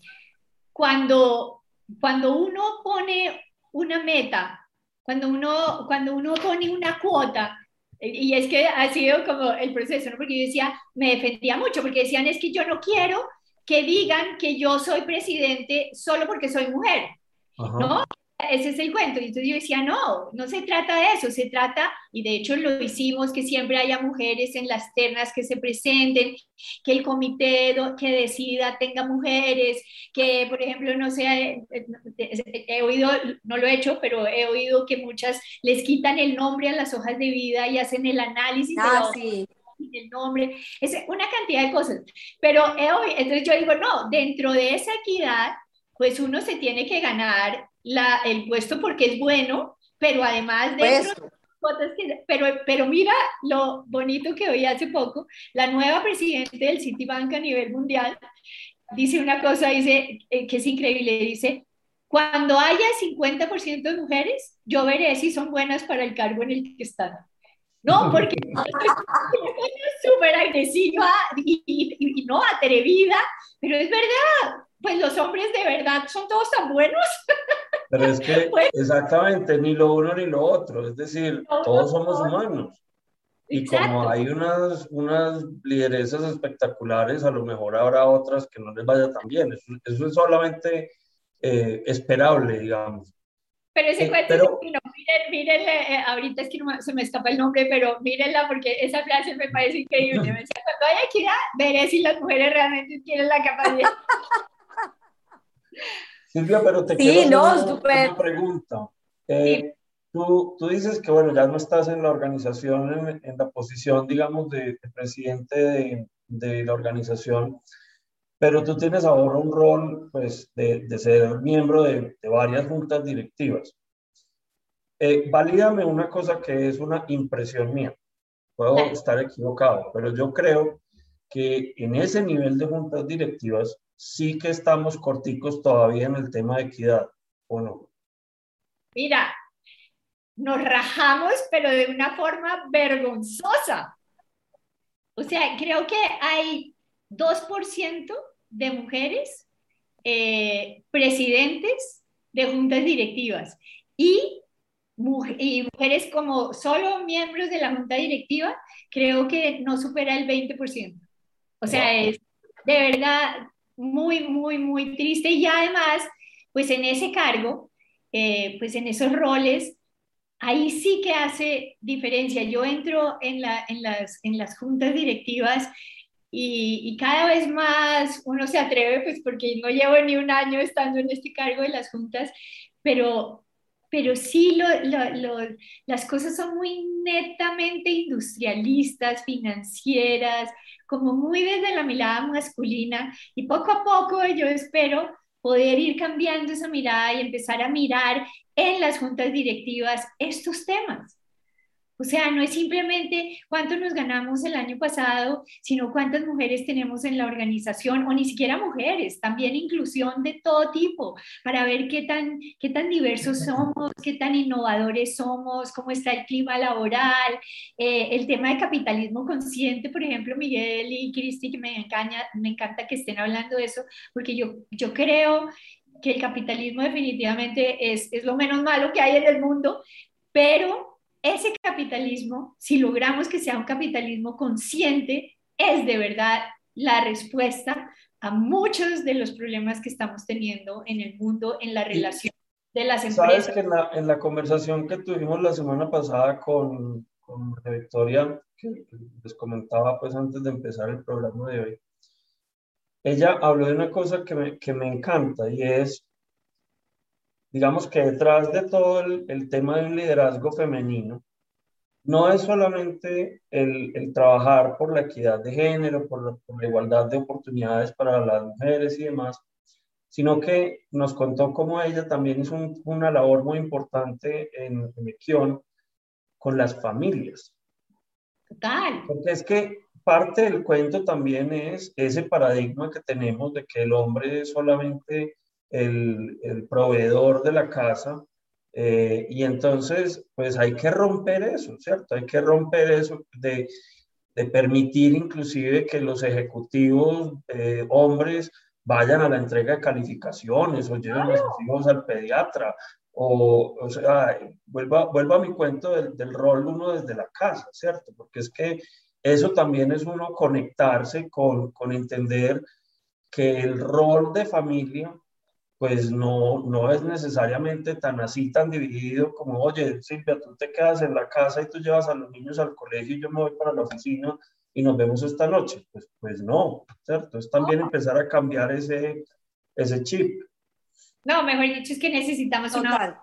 cuando, cuando uno pone una meta, cuando uno, cuando uno pone una cuota, y es que ha sido como el proceso, ¿no? porque yo decía, me defendía mucho, porque decían, es que yo no quiero que digan que yo soy presidente solo porque soy mujer, ¿no? Ese es el cuento. Y entonces yo decía, no, no se trata de eso, se trata, y de hecho lo hicimos, que siempre haya mujeres en las ternas que se presenten, que el comité que decida tenga mujeres, que por ejemplo, no sé, eh, eh, he oído, no lo he hecho, pero he oído que muchas les quitan el nombre a las hojas de vida y hacen el análisis ah, sí. el nombre, es una cantidad de cosas. Pero entonces yo digo, no, dentro de esa equidad, pues uno se tiene que ganar la, el puesto porque es bueno, pero además de pero, pero mira lo bonito que oí hace poco, la nueva presidenta del Citibank a nivel mundial dice una cosa, dice eh, que es increíble, dice, cuando haya 50% de mujeres, yo veré si son buenas para el cargo en el que están. No, porque es súper agresiva y, y, no atrevida, pero es verdad, pues los hombres de verdad son todos tan buenos. Pero es que pues exactamente, ni lo uno ni lo otro, es decir, todos somos humanos. Y como hay unas, unas lideresas espectaculares, a lo mejor habrá otras que no les vaya tan bien. Eso, es solamente eh, esperable, digamos. Pero ese eh, cuento, pero, no, miren, mírenle, eh, ahorita es que no, se me escapa el nombre, pero mírenla porque esa frase me parece increíble. Me decía, cuando haya equidad, veré si las mujeres realmente tienen la capacidad. Silvia, pero te quiero hacer una, pregunta. Eh, tú, tú, dices que, bueno, ya no estás en la organización, en, en la posición, digamos, de, presidente de, de la organización, pero tú tienes ahora un rol pues, de, de ser miembro de, de, varias juntas directivas. Eh, valídame una cosa que es una impresión mía. Puedo estar equivocado, pero yo creo que en ese nivel de juntas directivas sí que estamos corticos todavía en el tema de equidad, ¿o no? Mira, nos rajamos, pero de una forma vergonzosa. O sea, creo que hay 2% de mujeres eh, presidentes de juntas directivas y, y, mujeres como solo miembros de la junta directiva, creo que no supera el 20%. O sea, es de verdad muy, muy, muy triste y además, pues en ese cargo, eh, pues en esos roles, ahí sí que hace diferencia. Yo entro en, la, en, las, en las juntas directivas y, y, cada vez más uno se atreve, pues porque no llevo ni un año estando en este cargo de las juntas, pero, pero sí las cosas son muy netamente industrialistas, financieras, como muy desde la mirada masculina y poco a poco yo espero poder ir cambiando esa mirada y empezar a mirar en las juntas directivas estos temas. O sea, no es simplemente cuánto nos ganamos el año pasado, sino cuántas mujeres tenemos en la organización, o ni siquiera mujeres, también inclusión de todo tipo, para ver qué tan, qué tan diversos somos, qué tan innovadores somos, cómo está el clima laboral, eh, el tema de capitalismo consciente, por ejemplo, Miguel y Cristi, que me encanta, me encanta que estén hablando de eso, porque yo, yo creo que el capitalismo definitivamente es, es lo menos malo que hay en el mundo, pero ese capitalismo, si logramos que sea un capitalismo consciente, es de verdad la respuesta a muchos de los problemas que estamos teniendo en el mundo, en la relación de las empresas. Sabes que en la, conversación que tuvimos la semana pasada con, con Victoria, que les comentaba pues antes de empezar el programa de hoy, ella habló de una cosa que me, que me encanta y es digamos que detrás de todo el, tema del liderazgo femenino, no es solamente el, trabajar por la equidad de género, por la, igualdad de oportunidades para las mujeres y demás, sino que nos contó cómo ella también hizo una labor muy importante en, en con las familias. Total. Porque es que parte del cuento también es ese paradigma que tenemos de que el hombre solamente el, proveedor de la casa. Eh, y entonces, pues hay que romper eso, ¿cierto? Hay que romper eso de, permitir inclusive que los ejecutivos eh, hombres vayan a la entrega de calificaciones o lleven a sus hijos al pediatra. O, o sea, vuelva, vuelva a mi cuento del, del rol uno desde la casa, ¿cierto? Porque es que eso también es uno conectarse con, con entender que el rol de familia pues no, no es necesariamente tan así, tan dividido como, oye, Silvia, tú te quedas en la casa y tú llevas a los niños al colegio y yo me voy para la oficina y nos vemos esta noche. Pues, pues no, ¿cierto? Es también empezar a cambiar ese, ese chip. No, mejor dicho, es que necesitamos una...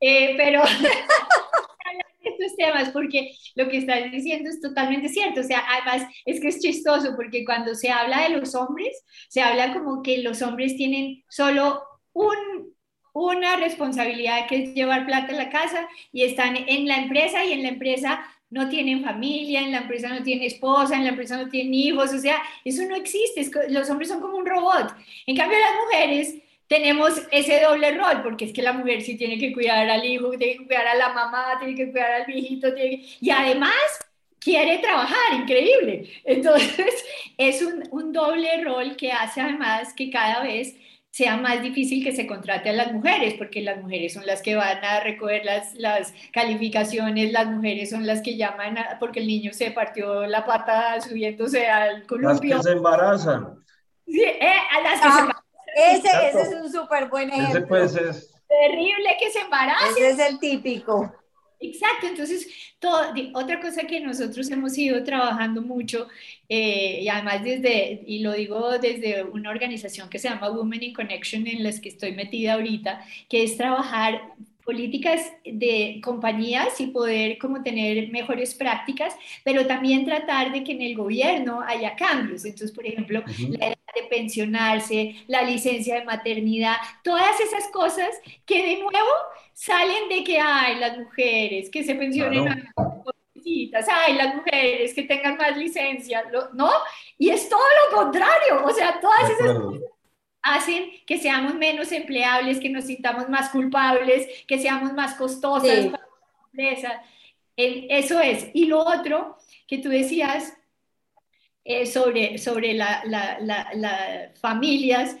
Eh, pero estos temas porque lo que estás diciendo es totalmente cierto. O sea, además es que es chistoso porque cuando se habla de los hombres, se habla como que los hombres tienen solo un, una responsabilidad que es llevar plata a la casa y están en la empresa y en la empresa no tienen familia, en la empresa no tienen esposa, en la empresa no tienen hijos, o sea, eso no existe, los hombres son como un robot. En cambio, las mujeres tenemos ese doble rol, porque es que la mujer sí tiene que cuidar al hijo, tiene que cuidar a la mamá, tiene que cuidar al viejito, y además quiere trabajar, increíble. Entonces, es un, un doble rol que hace además que cada vez sea más difícil que se contrate a las mujeres, porque las mujeres son las que van a recoger las, las calificaciones, las mujeres son las que llaman porque el niño se partió la pata subiéndose al columpio. Las que se embarazan. Sí, eh, a las que se ah, ese, ese, es un súper buen ejemplo. Ese pues es... Terrible que se embaracen. Ese es el típico. Exacto, entonces todo, otra cosa que nosotros hemos ido trabajando mucho eh, y además desde, y lo digo desde una organización que se llama Women in Connection en las que estoy metida ahorita, que es trabajar políticas de compañías y poder como tener mejores prácticas, pero también tratar de que en el gobierno haya cambios. Entonces, por ejemplo, la edad de pensionarse, la licencia de maternidad, todas esas cosas que de nuevo salen de que hay las mujeres que se pensionen ay, las mujeres que tengan más licencia, ¿no? Y es todo lo contrario, o sea, todas esas cosas hacen que seamos menos empleables, que nos sintamos más culpables, que seamos más costosas para la empresa. Eso es. Y lo otro que tú decías eh, sobre, sobre las la, familias,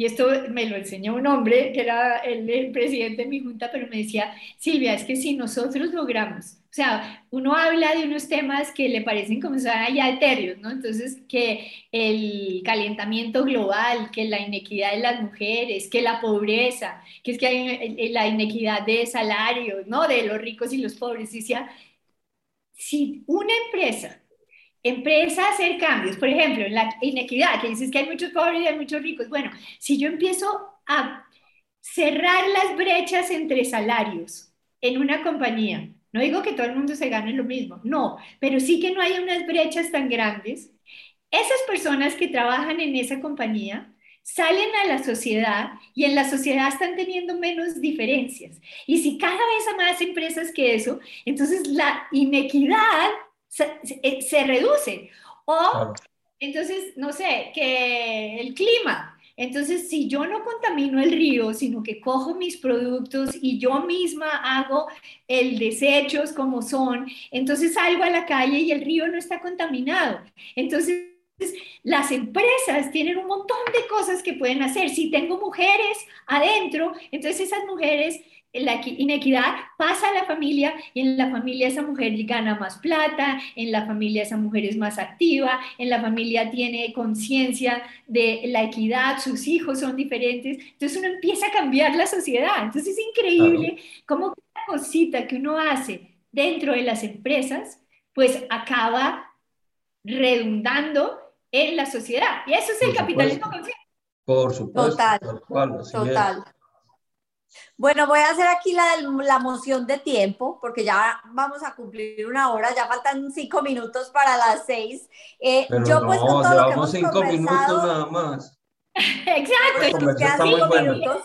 y esto me lo enseñó un hombre que era el, presidente de mi junta, pero me decía, Silvia, es que si nosotros logramos o sea, uno habla de unos temas que le parecen como son ya etéreos, ¿no? Entonces, que el calentamiento global, que la inequidad de las mujeres, que la pobreza, que es que hay la inequidad de salarios, ¿no? De los ricos y los pobres. Y decía, si una empresa empieza a hacer cambios, por ejemplo, la inequidad, que dices que hay muchos pobres y hay muchos ricos, bueno, si yo empiezo a cerrar las brechas entre salarios en una compañía, no digo que todo el mundo se gane lo mismo, no, pero sí que no haya unas brechas tan grandes. Esas personas que trabajan en esa compañía salen a la sociedad y en la sociedad están teniendo menos diferencias. Y si cada vez hay más empresas que eso, entonces la inequidad se, se reduce. O entonces, no sé, que el clima, entonces, si yo no contamino el río, sino que cojo mis productos y yo misma hago el desechos como son, entonces salgo a la calle y el río no está contaminado. Entonces, las empresas tienen un montón de cosas que pueden hacer. Si tengo mujeres adentro, entonces esas mujeres la inequidad pasa a la familia y en la familia esa mujer gana más plata, en la familia esa mujer es más activa, en la familia tiene conciencia de la equidad, sus hijos son diferentes, entonces uno empieza a cambiar la sociedad. Entonces es increíble cómo cada cosita que uno hace dentro de las empresas, pues acaba redundando en la sociedad. Y eso es el capitalismo consciente. Por supuesto. Total. total. Bueno, voy a hacer aquí la, la moción de tiempo, porque ya vamos a cumplir una hora, ya faltan cinco minutos para las seis. Eh, yo pues con todo lo que hemos cinco minutos nada más. Exacto. Quedan cinco minutos.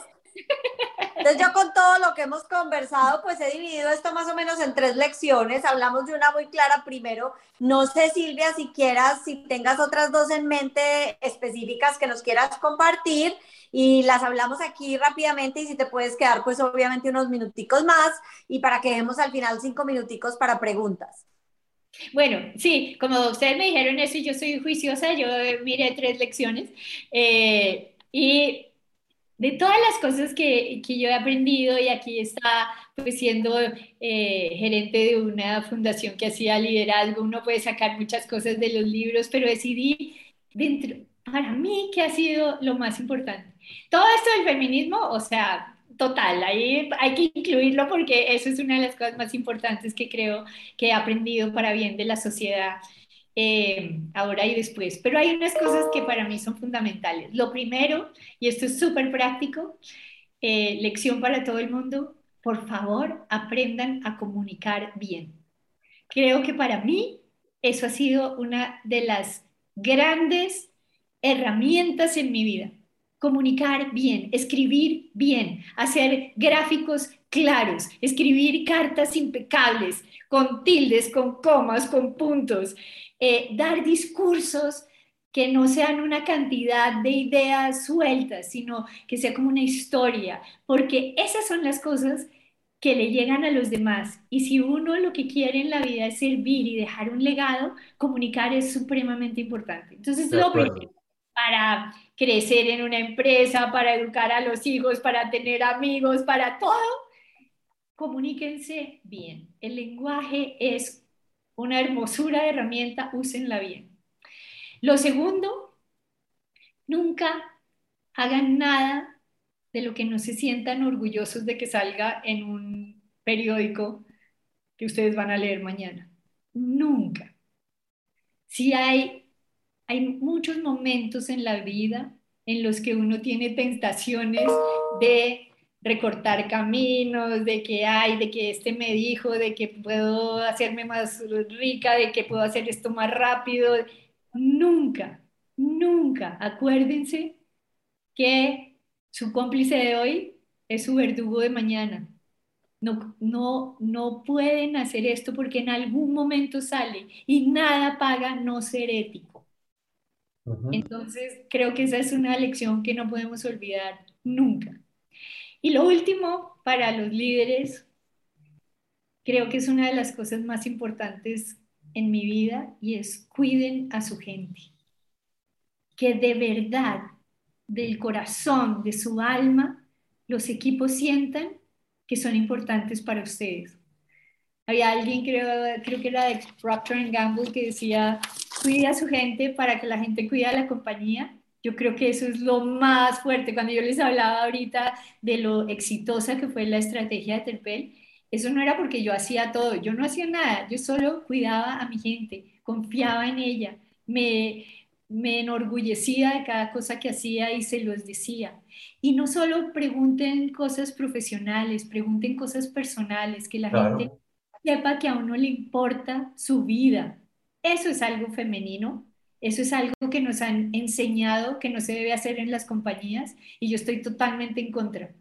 Entonces yo con todo lo que hemos conversado, pues he dividido esto más o menos en tres lecciones. Hablamos de una muy clara primero. No sé, Silvia, si quieras, si tengas otras dos en mente específicas que nos quieras compartir y las hablamos aquí rápidamente y si te puedes quedar, pues obviamente unos minuticos más y para que demos al final cinco minuticos para preguntas. Bueno, sí, como ustedes me dijeron eso, yo soy juiciosa, yo miré tres lecciones eh, y de todas las cosas que, que, yo he aprendido y aquí está pues siendo eh, gerente de una fundación que hacía liderazgo, uno puede sacar muchas cosas de los libros, pero decidí dentro, para mí, ¿qué ha sido lo más importante? Todo esto del feminismo, o sea, total, ahí hay que incluirlo porque eso es una de las cosas más importantes que creo que he aprendido para bien de la sociedad. Eh, ahora y después. Pero hay unas cosas que para mí son fundamentales. Lo primero, y esto es súper práctico, eh, lección para todo el mundo, por favor, aprendan a comunicar bien. Creo que para mí eso ha sido una de las grandes herramientas en mi vida. Comunicar bien, escribir bien, hacer gráficos claros, escribir cartas impecables, con tildes, con comas, con puntos, eh, dar discursos que no sean una cantidad de ideas sueltas, sino que sea como una historia, porque esas son las cosas que le llegan a los demás. Y si uno lo que quiere en la vida es servir y dejar un legado, comunicar es supremamente importante. Entonces, lo primero, para crecer en una empresa, para educar a los hijos, para tener amigos, para todo, comuníquense bien. El lenguaje es una hermosura de herramienta, úsenla bien. Lo segundo, nunca hagan nada de lo que no se sientan orgullosos de que salga en un periódico que ustedes van a leer mañana. Nunca. Si hay, hay muchos momentos en la vida en los que uno tiene tentaciones de recortar caminos, de que hay, de que este me dijo, de que puedo hacerme más rica, de que puedo hacer esto más rápido. Nunca, nunca, acuérdense que su cómplice de hoy es su verdugo de mañana. No, no, no pueden hacer esto porque en algún momento sale y nada paga no ser ético. Entonces, creo que esa es una lección que no podemos olvidar nunca. Y lo último, para los líderes, creo que es una de las cosas más importantes en mi vida y es cuiden a su gente. Que de verdad, del corazón, de su alma, los equipos sientan que son importantes para ustedes. Había alguien, creo, creo que era de Procter Gamble, que decía, cuida a su gente para que la gente cuide a la compañía. Yo creo que eso es lo más fuerte. Cuando yo les hablaba ahorita de lo exitosa que fue la estrategia de Terpel, eso no era porque yo hacía todo, yo no hacía nada, yo solo cuidaba a mi gente, confiaba en ella, me, me enorgullecía de cada cosa que hacía y se los decía. Y no solo pregunten cosas profesionales, pregunten cosas personales, que la gente sepa que a uno le importa su vida. Eso es algo femenino, eso es algo que nos han enseñado que no se debe hacer en las compañías y yo estoy totalmente en contra.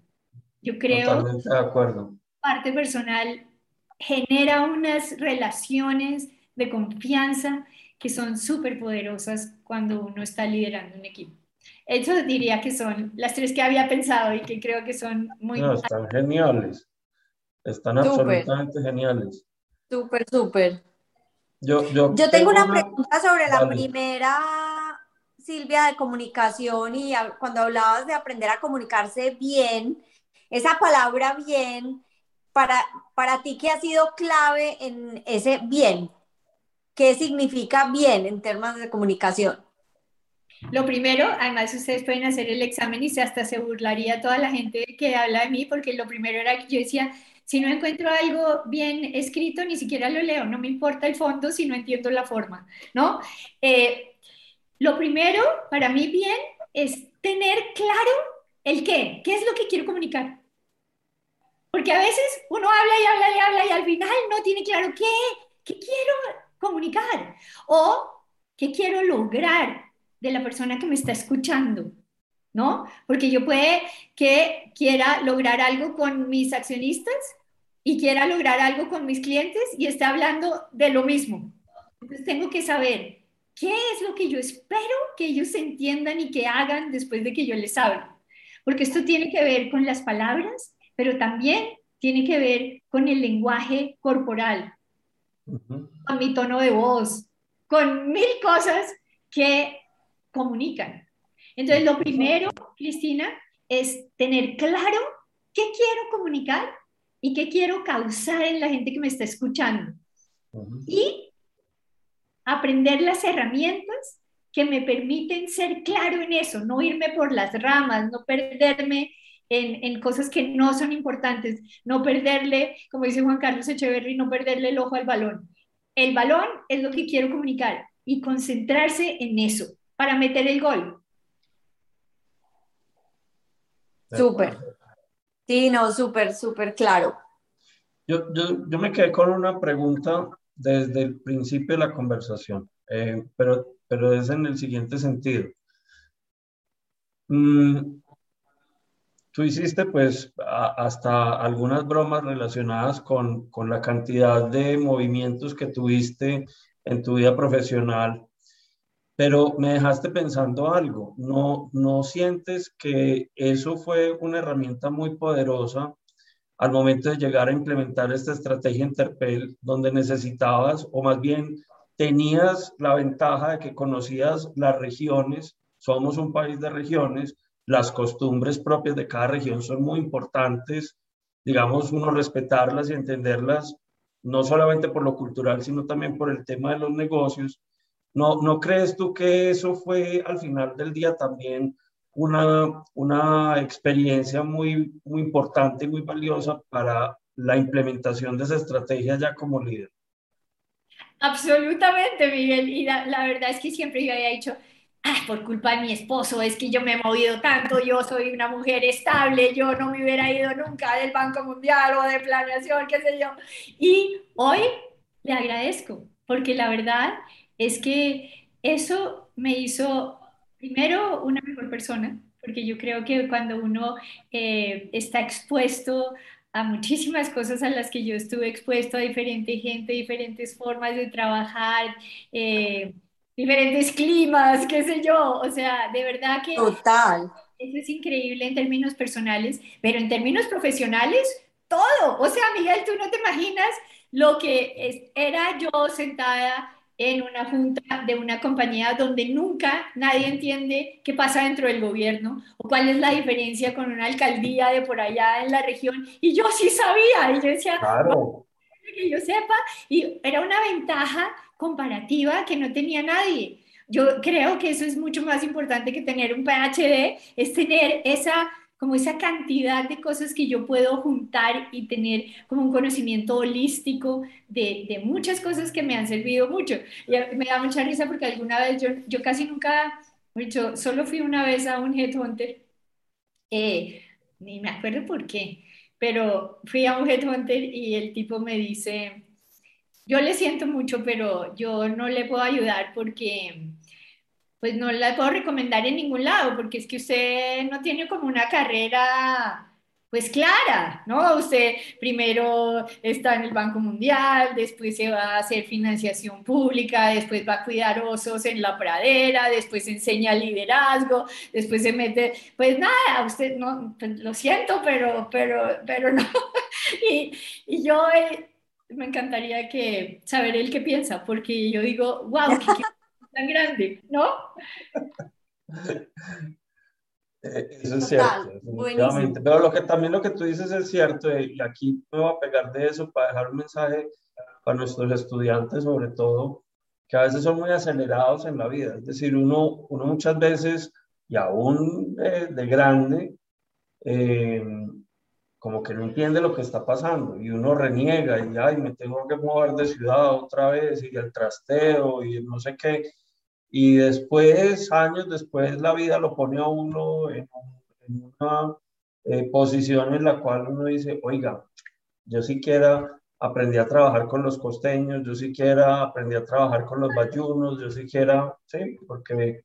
Yo creo totalmente de acuerdo. parte personal genera unas relaciones de confianza que son súper poderosas cuando uno está liderando un equipo. Eso diría que son las tres que había pensado y que creo que son muy... No, están geniales. Están absolutamente geniales. Súper, súper. Yo, yo, yo tengo una, pregunta sobre la primera, Silvia, de comunicación y cuando hablabas de aprender a comunicarse bien, esa palabra bien, para, para ti, ¿qué ha sido clave en ese bien? ¿Qué significa bien en términos de comunicación? Lo primero, además ustedes pueden hacer el examen y hasta se burlaría toda la gente que habla de mí, porque lo primero era que yo decía, si no encuentro algo bien escrito, ni siquiera lo leo, no me importa el fondo si no entiendo la forma, ¿no? Eh, lo primero, para mí bien, es tener claro el qué, qué es lo que quiero comunicar. Porque a veces uno habla y habla y habla y al final no tiene claro qué, qué quiero comunicar o qué quiero lograr de la persona que me está escuchando, ¿no? Porque yo puede que quiera lograr algo con mis accionistas y quiera lograr algo con mis clientes y esté hablando de lo mismo. Entonces tengo que saber qué es lo que yo espero que ellos entiendan y que hagan después de que yo les hable. Porque esto tiene que ver con las palabras, pero también tiene que ver con el lenguaje corporal con mi tono de voz, con mil cosas que comunican. Entonces, lo primero, Cristina, es tener claro qué quiero comunicar y qué quiero causar en la gente que me está escuchando. Y aprender las herramientas que me permiten ser claro en eso, no irme por las ramas, no perderme en, cosas que no son importantes, no perderle, como dice Juan Carlos Echeverry, no perderle el ojo al balón. El balón es lo que quiero comunicar y concentrarse en eso para meter el gol. Súper. Sí, no, súper, súper claro. Yo, yo, yo, me quedé con una pregunta desde el principio de la conversación, eh, pero, pero es en el siguiente sentido. Mm, Tú hiciste pues hasta algunas bromas relacionadas con, con, la cantidad de movimientos que tuviste en tu vida profesional, pero me dejaste pensando algo. ¿No, sientes que eso fue una herramienta muy poderosa al momento de llegar a implementar esta estrategia Interpel, donde necesitabas, o más bien tenías la ventaja de que conocías las regiones, somos un país de regiones, las costumbres propias de cada región son muy importantes, digamos, uno respetarlas y entenderlas, no solamente por lo cultural, sino también por el tema de los negocios. ¿No, no crees tú que eso fue al final del día también una, una experiencia muy, muy importante y muy valiosa para la implementación de esa estrategia ya como líder? Absolutamente, Miguel. Y la, verdad es que siempre yo había dicho, ah, por culpa de mi esposo, es que yo me he movido tanto, yo soy una mujer estable, yo no me hubiera ido nunca del Banco Mundial o de planeación, qué sé yo. Y hoy le agradezco, porque la verdad es que eso me hizo primero una mejor persona, porque yo creo que cuando uno eh, está expuesto a muchísimas cosas a las que yo estuve expuesto, a diferente gente, diferentes formas de trabajar, eh, diferentes climas, qué sé yo, o sea, de verdad que... Total. Eso es increíble en términos personales, pero en términos profesionales, todo. O sea, Miguel, tú no te imaginas lo que era yo sentada en una junta de una compañía donde nunca nadie entiende qué pasa dentro del gobierno o cuál es la diferencia con una alcaldía de por allá en la región. Y yo sí sabía, y yo decía, claro. que yo sepa, y era una ventaja comparativa que no tenía nadie. Yo creo que eso es mucho más importante que tener un PhD, es tener esa como esa cantidad de cosas que yo puedo juntar y tener como un conocimiento holístico de, muchas cosas que me han servido mucho. Me da mucha risa porque alguna vez yo, yo casi nunca, dicho, solo fui una vez a un headhunter, eh, ni me acuerdo por qué, pero fui a un headhunter y el tipo me dice, yo le siento mucho, pero yo no le puedo ayudar porque pues no la puedo recomendar en ningún lado, porque es que usted no tiene como una carrera pues clara, ¿no? Usted primero está en el Banco Mundial, después se va a hacer financiación pública, después va a cuidar osos en la pradera, después enseña liderazgo, después se mete, pues nada, usted no, pues, lo siento, pero, pero, pero no. y, yo eh, me encantaría que saber él qué piensa, porque yo digo, wow, qué, tan grande, ¿no? Eh, eso es cierto. Pero lo que, también lo que tú dices es cierto, y aquí me voy a pegar de eso para dejar un mensaje para nuestros estudiantes, sobre todo, que a veces son muy acelerados en la vida. Es decir, uno, uno muchas veces, y aún de, de grande, eh, como que no entiende lo que está pasando y uno reniega y, ay, me tengo que mover de ciudad otra vez y el trasteo y no sé qué. Y después, años después, la vida lo pone a uno en, una eh, posición en la cual uno dice, oiga, yo siquiera aprendí a trabajar con los costeños, yo siquiera aprendí a trabajar con los bayunos, yo siquiera, sí, porque,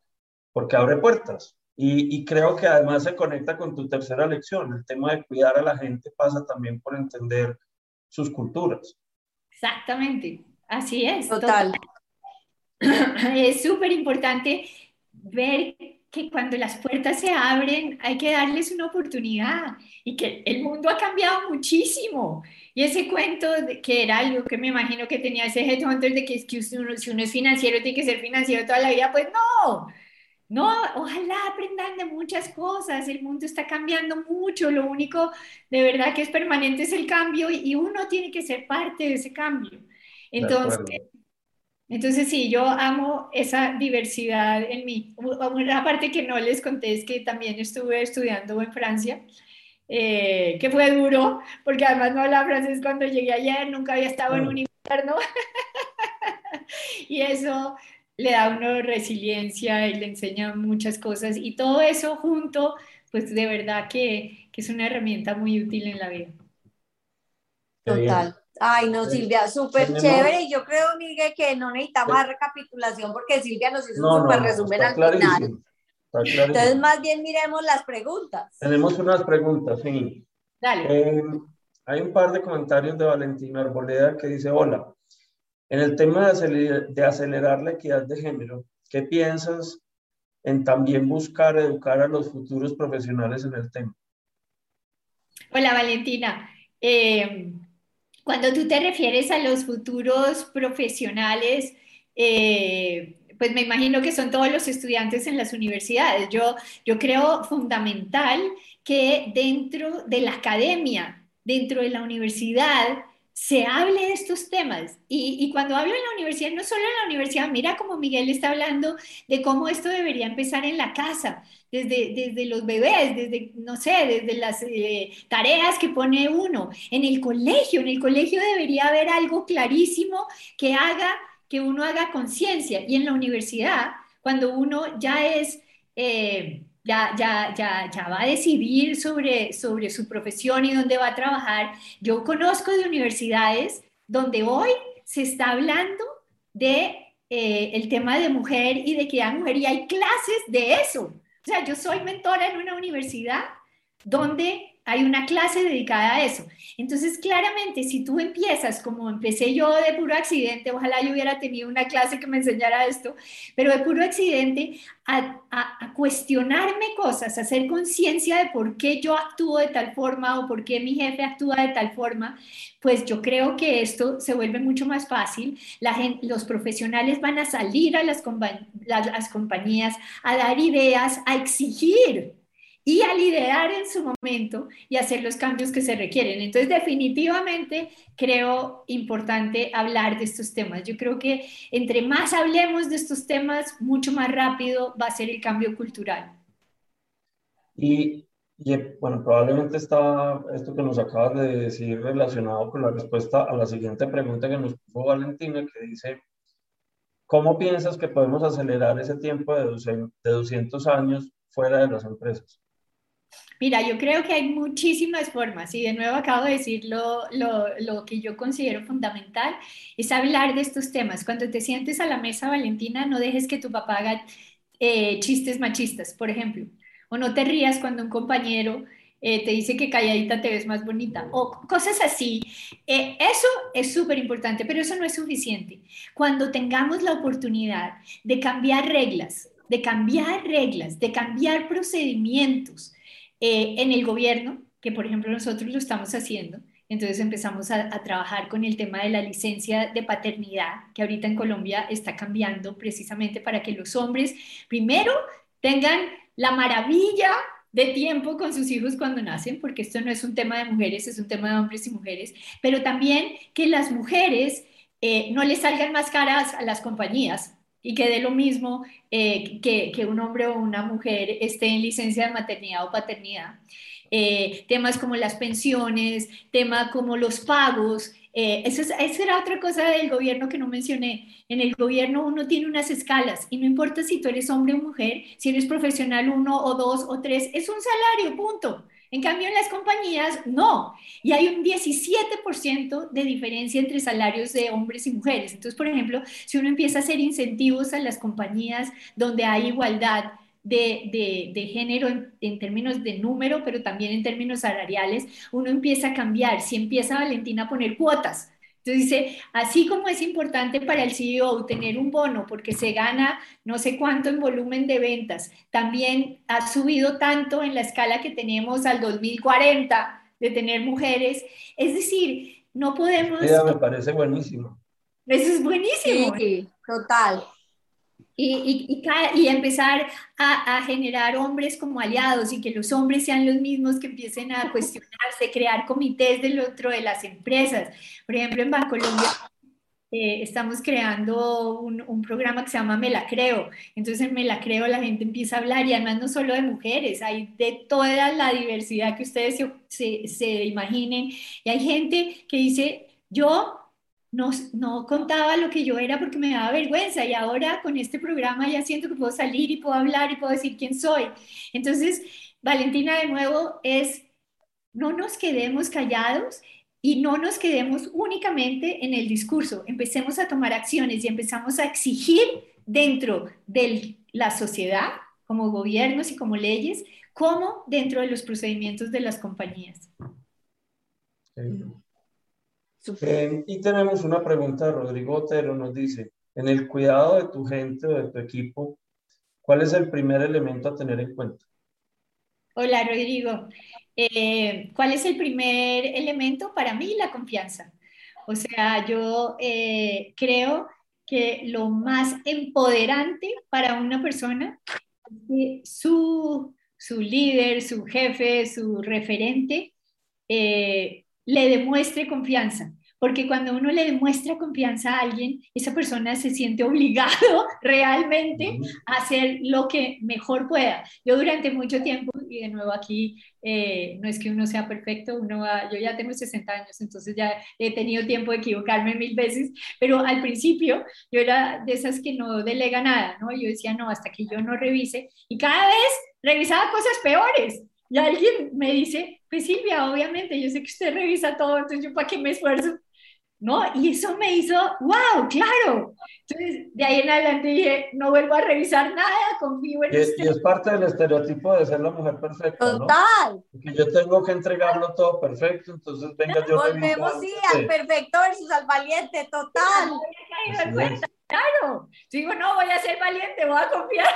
porque abre puertas. Y, y, creo que además se conecta con tu tercera lección. El tema de cuidar a la gente pasa también por entender sus culturas. Exactamente, así es. Total. es súper importante ver que cuando las puertas se abren hay que darles una oportunidad y que el mundo ha cambiado muchísimo. Y ese cuento de, que era algo que me imagino que tenía ese headhunter de que, es que uno, si uno es financiero tiene que ser financiero toda la vida, pues no. No, ojalá aprendan de muchas cosas, el mundo está cambiando mucho, lo único de verdad que es permanente es el cambio y uno tiene que ser parte de ese cambio. Entonces, entonces, sí, yo amo esa diversidad en mí. Una parte que no les conté es que también estuve estudiando en Francia, eh, que fue duro, porque además no hablaba francés cuando llegué ayer, nunca había estado en un invierno. y eso le da a uno resiliencia y le enseña muchas cosas. Y todo eso junto, pues de verdad que, que es una herramienta muy útil en la vida. Total. Ay, no, Silvia, súper chévere. Y yo creo, Miguel, que no necesitamos más recapitulación porque Silvia nos hizo un súper resumen al final. Entonces, más bien miremos las preguntas. Tenemos unas preguntas, sí. Dale. Eh, hay un par de comentarios de Valentina Arboleda que dice, hola, en el tema de acelerar, de acelerar la equidad de género, ¿qué piensas en también buscar educar a los futuros profesionales en el tema? Hola, Valentina. Eh, cuando tú te refieres a los futuros profesionales, eh, pues me imagino que son todos los estudiantes en las universidades. Yo, yo creo fundamental que dentro de la academia, dentro de la universidad, se hable de estos temas. Y, y, cuando hablo en la universidad, no solo en la universidad, mira como Miguel está hablando de cómo esto debería empezar en la casa, desde, desde los bebés, desde, no sé, desde las eh, tareas que pone uno. En el colegio, en el colegio debería haber algo clarísimo que haga que uno haga conciencia. Y en la universidad, cuando uno ya es... Eh, ya, ya, ya, ya va a decidir sobre, sobre su profesión y dónde va a trabajar. Yo conozco de universidades donde hoy se está hablando de eh, el tema de mujer y de hay mujer y hay clases de eso. O sea, yo soy mentora en una universidad donde hay una clase dedicada a eso. Entonces, claramente, si tú empiezas como empecé yo de puro accidente, ojalá yo hubiera tenido una clase que me enseñara esto, pero de puro accidente, a, a, cuestionarme cosas, a hacer conciencia de por qué yo actúo de tal forma o por qué mi jefe actúa de tal forma, pues yo creo que esto se vuelve mucho más fácil. La gente, los profesionales van a salir a las, las compañías a dar ideas, a exigir y a liderar en su momento y hacer los cambios que se requieren. Entonces, definitivamente creo importante hablar de estos temas. Yo creo que entre más hablemos de estos temas, mucho más rápido va a ser el cambio cultural. Y, bueno, probablemente está esto que nos acabas de decir relacionado con la respuesta a la siguiente pregunta que nos puso Valentina, que dice, ¿cómo piensas que podemos acelerar ese tiempo de 200 años fuera de las empresas? Mira, yo creo que hay muchísimas formas y de nuevo acabo de decir lo, lo, que yo considero fundamental, es hablar de estos temas. Cuando te sientes a la mesa, Valentina, no dejes que tu papá haga eh, chistes machistas, por ejemplo, o no te rías cuando un compañero eh, te dice que calladita te ves más bonita, o cosas así. Eh, eso es súper importante, pero eso no es suficiente. Cuando tengamos la oportunidad de cambiar reglas, de cambiar reglas, de cambiar procedimientos, eh, en el gobierno, que por ejemplo nosotros lo estamos haciendo, entonces empezamos a, trabajar con el tema de la licencia de paternidad, que ahorita en Colombia está cambiando precisamente para que los hombres primero tengan la maravilla de tiempo con sus hijos cuando nacen, porque esto no es un tema de mujeres, es un tema de hombres y mujeres, pero también que las mujeres eh, no les salgan más caras a las compañías, y que dé lo mismo eh, que, que, un hombre o una mujer esté en licencia de maternidad o paternidad. Eh, temas como las pensiones, temas como los pagos. Eh, eso esa era otra cosa del gobierno que no mencioné. En el gobierno uno tiene unas escalas y no importa si tú eres hombre o mujer, si eres profesional uno o dos o tres, es un salario, punto. En cambio, en las compañías no. Y hay un 17% de diferencia entre salarios de hombres y mujeres. Entonces, por ejemplo, si uno empieza a hacer incentivos a las compañías donde hay igualdad de, de, género en, en, términos de número, pero también en términos salariales, uno empieza a cambiar. Si empieza Valentina a poner cuotas, entonces dice, así como es importante para el CEO tener un bono porque se gana no sé cuánto en volumen de ventas, también ha subido tanto en la escala que tenemos al 2040 de tener mujeres. Es decir, no podemos... me parece buenísimo. Eso es buenísimo. Sí, total y, y, y, empezar a, a, generar hombres como aliados y que los hombres sean los mismos que empiecen a cuestionarse, crear comités del otro de las empresas. Por ejemplo, en Bancolombia eh, estamos creando un, un, programa que se llama Me la Creo. Entonces en Me la Creo la gente empieza a hablar y además no solo de mujeres, hay de toda la diversidad que ustedes se, se, se imaginen. Y hay gente que dice, yo no, no contaba lo que yo era porque me daba vergüenza y ahora con este programa ya siento que puedo salir y puedo hablar y puedo decir quién soy. Entonces, Valentina, de nuevo, es no nos quedemos callados y no nos quedemos únicamente en el discurso, empecemos a tomar acciones y empezamos a exigir dentro de la sociedad, como gobiernos y como leyes, como dentro de los procedimientos de las compañías. Eh, y tenemos una pregunta de Rodrigo Otero, nos dice, en el cuidado de tu gente o de tu equipo, ¿cuál es el primer elemento a tener en cuenta? Hola Rodrigo, eh, ¿cuál es el primer elemento? Para mí, la confianza. O sea, yo eh, creo que lo más empoderante para una persona es que su, su líder, su jefe, su referente, le demuestre confianza. Porque cuando uno le demuestra confianza a alguien, esa persona se siente obligado realmente a hacer lo que mejor pueda. Yo durante mucho tiempo, y de nuevo aquí, eh, no es que uno sea perfecto, uno yo ya tengo 60 años, entonces ya he tenido tiempo de equivocarme mil veces, pero al principio yo era de esas que no delega nada, ¿no? Yo decía, no, hasta que yo no revise, y cada vez revisaba cosas peores. Y alguien me dice, pues Silvia, obviamente, yo sé que usted revisa todo, entonces yo para qué me esfuerzo. ¿No? Y eso me hizo, wow, claro. Entonces, de ahí en adelante dije, no vuelvo a revisar nada, confío en y, usted. Y es parte del estereotipo de ser la mujer perfecta, Total. ¿no? Que yo tengo que entregarlo todo perfecto, entonces venga yo Volvemos, sí, al perfecto versus al valiente, total. Claro. Digo, no, voy a ser valiente, voy a confiar.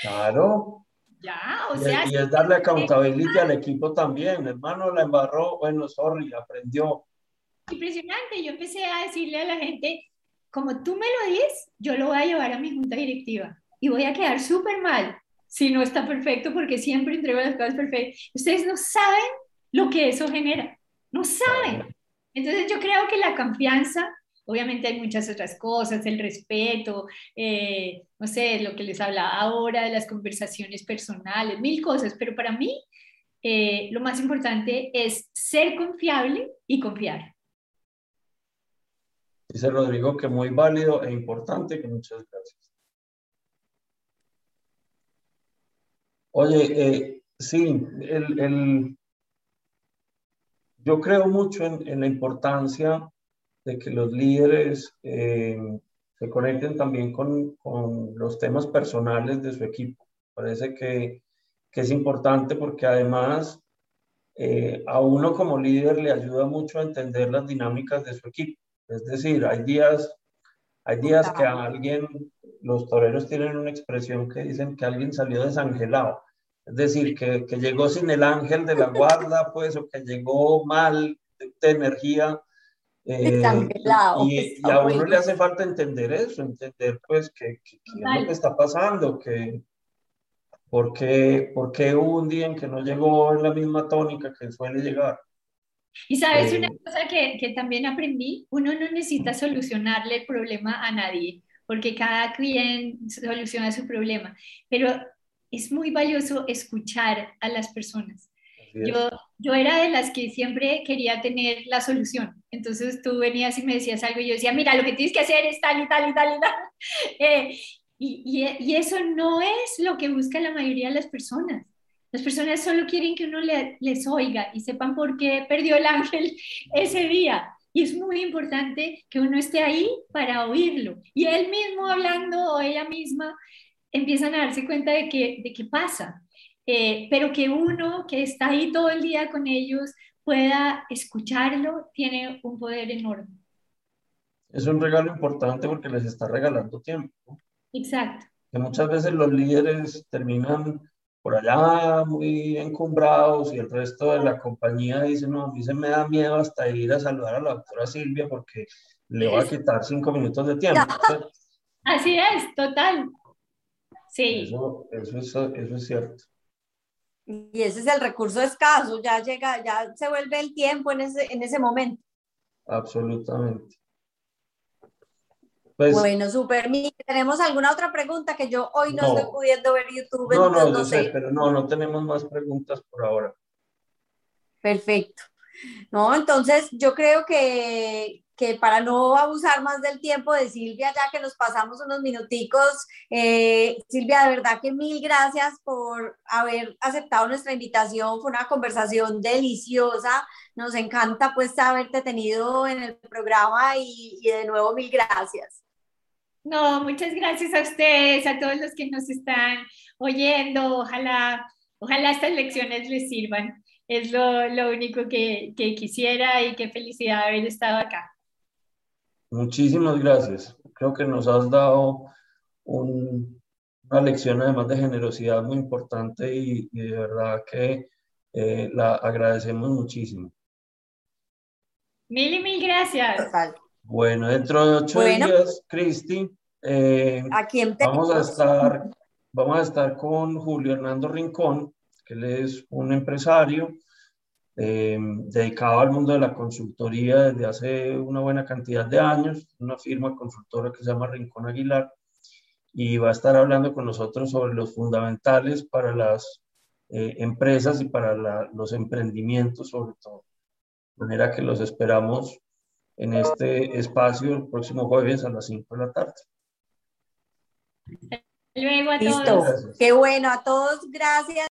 Claro. Ya, o sea. Y, es darle accountability al equipo también. Hermano, la embarró, bueno, sorry, aprendió impresionante. Yo empecé a decirle a la gente, como tú me lo dices, yo lo voy a llevar a mi junta directiva y voy a quedar súper mal si no está perfecto porque siempre entrego las cosas perfectas. Ustedes no saben lo que eso genera, no saben. Entonces yo creo que la confianza, obviamente hay muchas otras cosas, el respeto, eh, no sé, lo que les hablaba ahora de las conversaciones personales, mil cosas, pero para mí eh, lo más importante es ser confiable y confiar. Dice Rodrigo que muy válido e importante, que muchas gracias. Oye, eh, sí, el, yo creo mucho en, la importancia de que los líderes eh, se conecten también con, los temas personales de su equipo. Parece que, es importante porque además eh, a uno como líder le ayuda mucho a entender las dinámicas de su equipo. Es decir, hay días, hay días que a alguien, los toreros tienen una expresión que dicen que alguien salió desangelado. Es decir, que, que llegó sin el ángel de la guarda, pues, o que llegó mal de, energía. Eh, y, y, a uno le hace falta entender eso, entender pues qué es lo que está pasando, que por qué, por qué hubo un día en que no llegó en la misma tónica que suele llegar. Y sabes una cosa que, que, también aprendí, uno no necesita solucionarle el problema a nadie, porque cada quien soluciona su problema, pero es muy valioso escuchar a las personas. Yo, yo era de las que siempre quería tener la solución. Entonces tú venías y me decías algo y yo decía, mira, lo que tienes que hacer es tal y tal y tal y tal. Eh, y, y, y, eso no es lo que busca la mayoría de las personas. Las personas solo quieren que uno les oiga y sepan por qué perdió el ángel ese día. Y es muy importante que uno esté ahí para oírlo. Y él mismo hablando o ella misma empiezan a darse cuenta de que, de qué pasa. Eh, pero que uno que está ahí todo el día con ellos pueda escucharlo, tiene un poder enorme. Es un regalo importante porque les está regalando tiempo. Exacto. Que muchas veces los líderes terminan por allá muy encumbrados y el resto de la compañía dice, no, a mí se me da miedo hasta ir a saludar a la doctora Silvia porque le va a quitar cinco minutos de tiempo. Así es, total. Sí. Eso, eso, es, cierto. Y ese es el recurso escaso, ya llega, ya se vuelve el tiempo en ese, en ese momento. Absolutamente. Pues, bueno, súper. ¿Tenemos alguna otra pregunta que yo hoy no, estoy pudiendo ver YouTube? No, no, no sé, pero no, no tenemos más preguntas por ahora. Perfecto. No, entonces yo creo que, que para no abusar más del tiempo de Silvia, ya que nos pasamos unos minuticos, eh, Silvia, de verdad que mil gracias por haber aceptado nuestra invitación. Fue una conversación deliciosa. Nos encanta pues haberte tenido en el programa y, y de nuevo mil gracias. No, muchas gracias a ustedes, a todos los que nos están oyendo. Ojalá, ojalá estas lecciones les sirvan. Es lo, lo único que, que, quisiera y qué felicidad haber estado acá. Muchísimas gracias. Creo que nos has dado un, una lección además de generosidad muy importante y, de verdad que eh, la agradecemos muchísimo. Mil y mil gracias. Bueno, dentro de ocho días, Cristi, eh, vamos, a estar, vamos a estar con Julio Hernando Rincón, que él es un empresario eh, dedicado al mundo de la consultoría desde hace una buena cantidad de años, una firma consultora que se llama Rincón Aguilar, y va a estar hablando con nosotros sobre los fundamentales para las eh, empresas y para los emprendimientos sobre todo. De manera que los esperamos en este espacio el próximo jueves a las 5 de la tarde. Luego a Listo. Qué bueno, a todos, gracias.